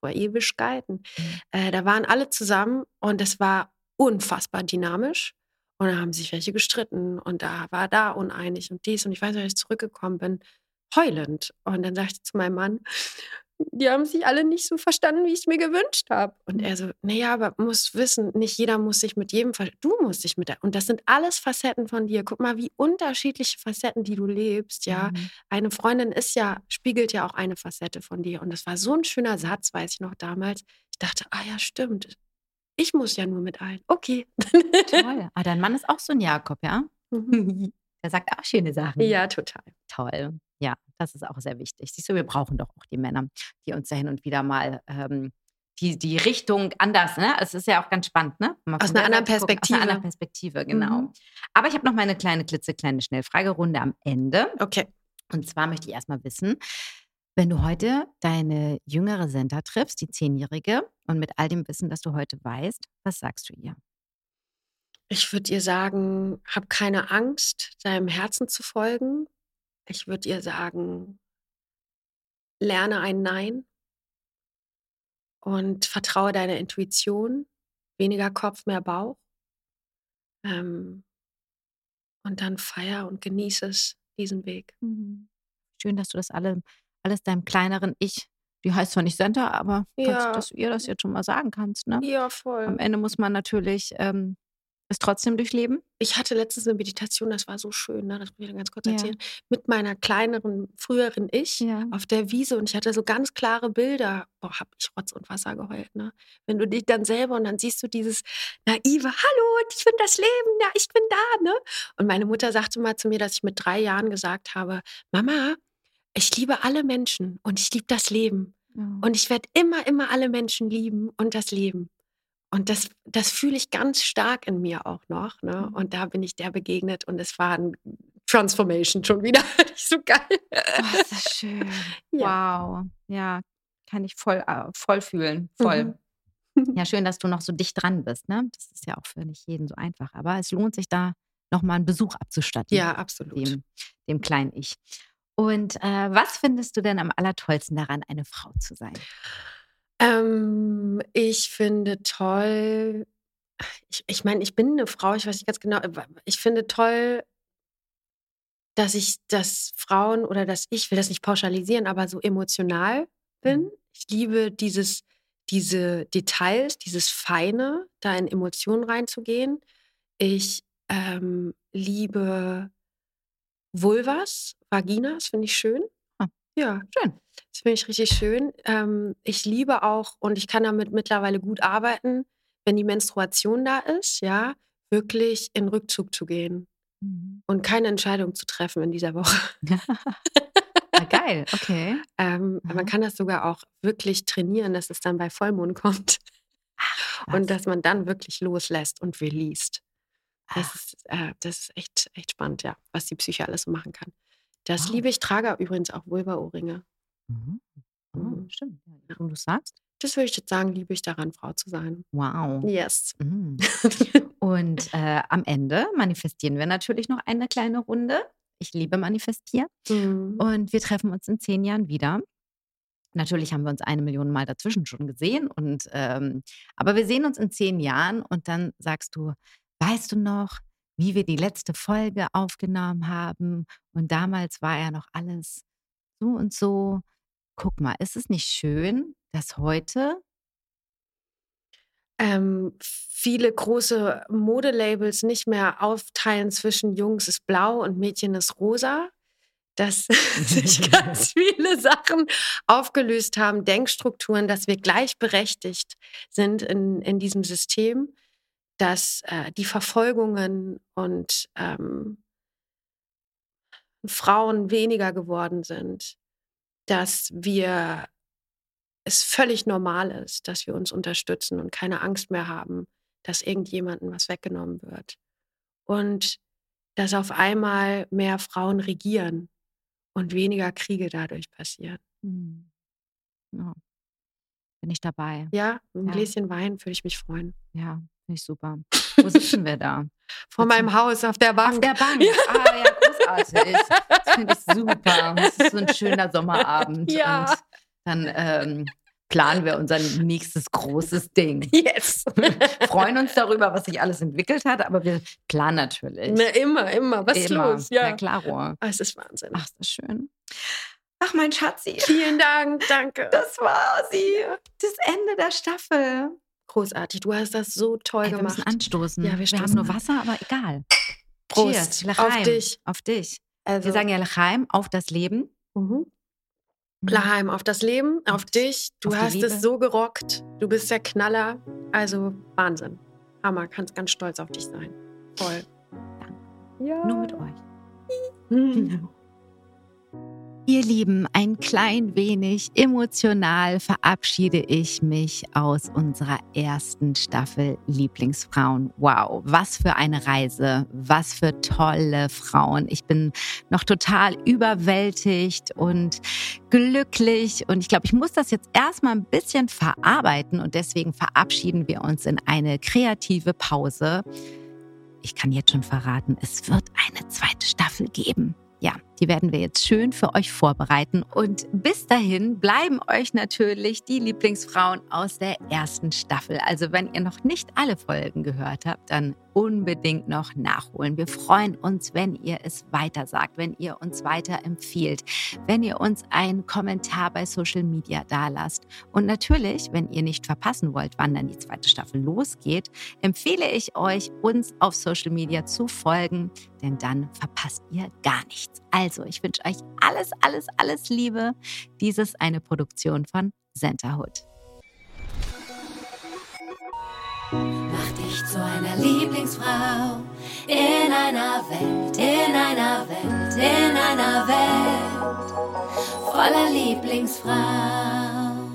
vor Ewigkeiten, Mhm. äh, da waren alle zusammen und es war unfassbar dynamisch. Und da haben sich welche gestritten und da war da uneinig und dies. Und ich weiß noch, als ich zurückgekommen bin, heulend. Und dann sagte ich zu meinem Mann, die haben sich alle nicht so verstanden, wie ich es mir gewünscht habe. Und er so, naja, aber muss wissen, nicht jeder muss sich mit jedem, ver du musst dich mit der, und das sind alles Facetten von dir. Guck mal, wie unterschiedliche Facetten, die du lebst, ja Mhm. eine Freundin ist ja, spiegelt ja auch eine Facette von dir. Und das war so ein schöner Satz, weiß ich noch damals. Ich dachte, ah ja, stimmt. Ich muss ja nur mit allen. Okay. Toll. Ah, dein Mann ist auch so ein Jakob, ja? Mhm. Der sagt auch schöne Sachen. ja, total. Toll. Ja, das ist auch sehr wichtig. Siehst du, wir brauchen doch auch die Männer, die uns da hin und wieder mal ähm, die, die Richtung anders, ne? Es ist ja auch ganz spannend, ne? Mal Aus einer der anderen gucken, Aus einer anderen Perspektive. Perspektive, genau. Mhm. Aber ich habe noch meine kleine, klitzekleine Schnellfragerunde am Ende. Okay. Und zwar möchte ich erstmal wissen, wenn du heute deine jüngere Senta triffst, die Zehnjährige, und mit all dem Wissen, das du heute weißt, was sagst du ihr? Ich würde ihr sagen, hab keine Angst, deinem Herzen zu folgen. Ich würde ihr sagen, lerne ein Nein und vertraue deiner Intuition. Weniger Kopf, mehr Bauch. Ähm, und dann feier und genieße es, diesen Weg. Schön, dass du das alle, alles deinem kleineren Ich, die heißt zwar nicht Senta, aber kannst, Ja. dass du ihr das jetzt schon mal sagen kannst. Ne? Ja, voll. Am Ende muss man natürlich ähm, es trotzdem durchleben. Ich hatte letztens eine Meditation, das war so schön, ne? das muss ich dann ganz kurz Ja. erzählen, mit meiner kleineren, früheren Ich Ja. auf der Wiese und ich hatte so ganz klare Bilder. Boah, hab ich Rotz und Wasser geheult, ne? Wenn du dich dann selber und dann siehst du dieses naive, hallo, ich bin das Leben, ja, ich bin da, ne? Und meine Mutter sagte mal zu mir, dass ich mit drei Jahren gesagt habe, Mama, ich liebe alle Menschen und ich liebe das Leben. Und ich werde immer, immer alle Menschen lieben und das Leben. Und das, das fühle ich ganz stark in mir auch noch. Ne? Mhm. Und da bin ich der begegnet und es war ein Transformation schon wieder. Nicht so geil. Oh, ist das schön. Ja. Wow. Ja, kann ich voll, äh, voll fühlen. Voll. Mhm. Ja, schön, dass du noch so dicht dran bist. Ne? Das ist ja auch für nicht jeden so einfach. Aber es lohnt sich da nochmal einen Besuch abzustatten. Ja, absolut. Dem, dem kleinen Ich. Und äh, was findest du denn am allertollsten daran, eine Frau zu sein? Ähm, ich finde toll, ich, ich meine, ich bin eine Frau, ich weiß nicht ganz genau, ich finde toll, dass ich, dass Frauen oder dass ich, will das nicht pauschalisieren, aber so emotional bin. Mhm. Ich liebe dieses, diese Details, dieses Feine, da in Emotionen reinzugehen. Ich ähm, liebe Vulvas, Vaginas, finde ich schön. Ah, ja, schön. Das finde ich richtig schön. Ähm, ich liebe auch und ich kann damit mittlerweile gut arbeiten, wenn die Menstruation da ist, ja, wirklich in Rückzug zu gehen Mhm. und keine Entscheidung zu treffen in dieser Woche. Ah, geil, okay. Ähm, Mhm. Man kann das sogar auch wirklich trainieren, dass es dann bei Vollmond kommt und Was? dass man dann wirklich loslässt und released. Das Ah, ist, äh, das ist echt, echt spannend, ja, was die Psyche alles so machen kann. Das Wow. liebe ich. Trage übrigens auch Vulva-Ohrringe. mhm. Oh, Mhm. stimmt. Ja, Und du sagst? Das würde ich jetzt sagen, liebe ich daran, Frau zu sein. Wow. Yes. Mhm. Und äh, am Ende manifestieren wir natürlich noch eine kleine Runde. Ich liebe manifestieren. Mhm. Und wir treffen uns in zehn Jahren wieder. Natürlich haben wir uns eine Million Mal dazwischen schon gesehen. Und, ähm, aber wir sehen uns in zehn Jahren und dann sagst du, weißt du noch, wie wir die letzte Folge aufgenommen haben? Und damals war ja noch alles so und so. Guck mal, ist es nicht schön, dass heute ähm, viele große Modelabels nicht mehr aufteilen zwischen Jungs ist blau und Mädchen ist rosa. Dass sich ganz viele Sachen aufgelöst haben, Denkstrukturen, dass wir gleichberechtigt sind in, in diesem System, dass äh, die Verfolgungen und ähm, Frauen weniger geworden sind, dass wir es völlig normal ist, dass wir uns unterstützen und keine Angst mehr haben, dass irgendjemandem was weggenommen wird. Und dass auf einmal mehr Frauen regieren und weniger Kriege dadurch passieren. Hm, ja, bin ich dabei. Ja, einem Ja. Gläschen Wein würde ich mich freuen. Ja, finde ich super. Wo sitzen wir da? Vor Sitzen- meinem Haus auf der Bank. Auf der Bank. Ja. Ah, ja, großartig. Das finde ich super. Das ist so ein schöner Sommerabend. Ja. Und dann ähm, planen wir unser nächstes großes Ding. Yes. Freuen uns darüber, was sich alles entwickelt hat, aber wir planen natürlich. Na, immer, immer. Was ist Immer. los? Ja. Na klar. Ah, es ist Wahnsinn. Ach, ist das schön. Ach, mein Schatzi. Vielen Dank, danke. Das war sie. Das Ende der Staffel. Großartig. Du hast das so toll Ey, wir gemacht. müssen anstoßen. Ja, wir wir haben nur. Wasser, aber egal. Prost. Cheers. Auf L'chaim. dich. Auf dich. Also, Wir sagen ja L'chaim, auf das Leben. mhm. Laheim, auf das Leben, auf Auf- dich. Du auf hast es so gerockt. Du bist der Knaller. Also Wahnsinn. Hammer, kannst ganz stolz auf dich sein. Voll. Danke. Ja. Nur mit euch. Mhm. Ihr Lieben, ein klein wenig emotional verabschiede ich mich aus unserer ersten Staffel Lieblingsfrauen. Wow, was für eine Reise, was für tolle Frauen. Ich bin noch total überwältigt und glücklich und ich glaube, ich muss das jetzt erstmal ein bisschen verarbeiten und deswegen verabschieden wir uns in eine kreative Pause. Ich kann jetzt schon verraten, es wird eine zweite Staffel geben. Ja, die werden wir jetzt schön für euch vorbereiten. Und bis dahin bleiben euch natürlich die Lieblingsfrauen aus der ersten Staffel. Also wenn ihr noch nicht alle Folgen gehört habt, dann unbedingt noch nachholen. Wir freuen uns, wenn ihr es weitersagt, wenn ihr uns weiterempfiehlt, wenn ihr uns einen Kommentar bei Social Media dalasst. Und natürlich, wenn ihr nicht verpassen wollt, wann dann die zweite Staffel losgeht, empfehle ich euch, uns auf Social Media zu folgen, denn dann verpasst ihr gar nichts. Also, ich wünsche euch alles, alles, alles Liebe. Dies ist eine Produktion von Centerhood. Mach dich zu einer Lieblingsfrau in einer Welt, in einer Welt, in einer Welt voller Lieblingsfrauen.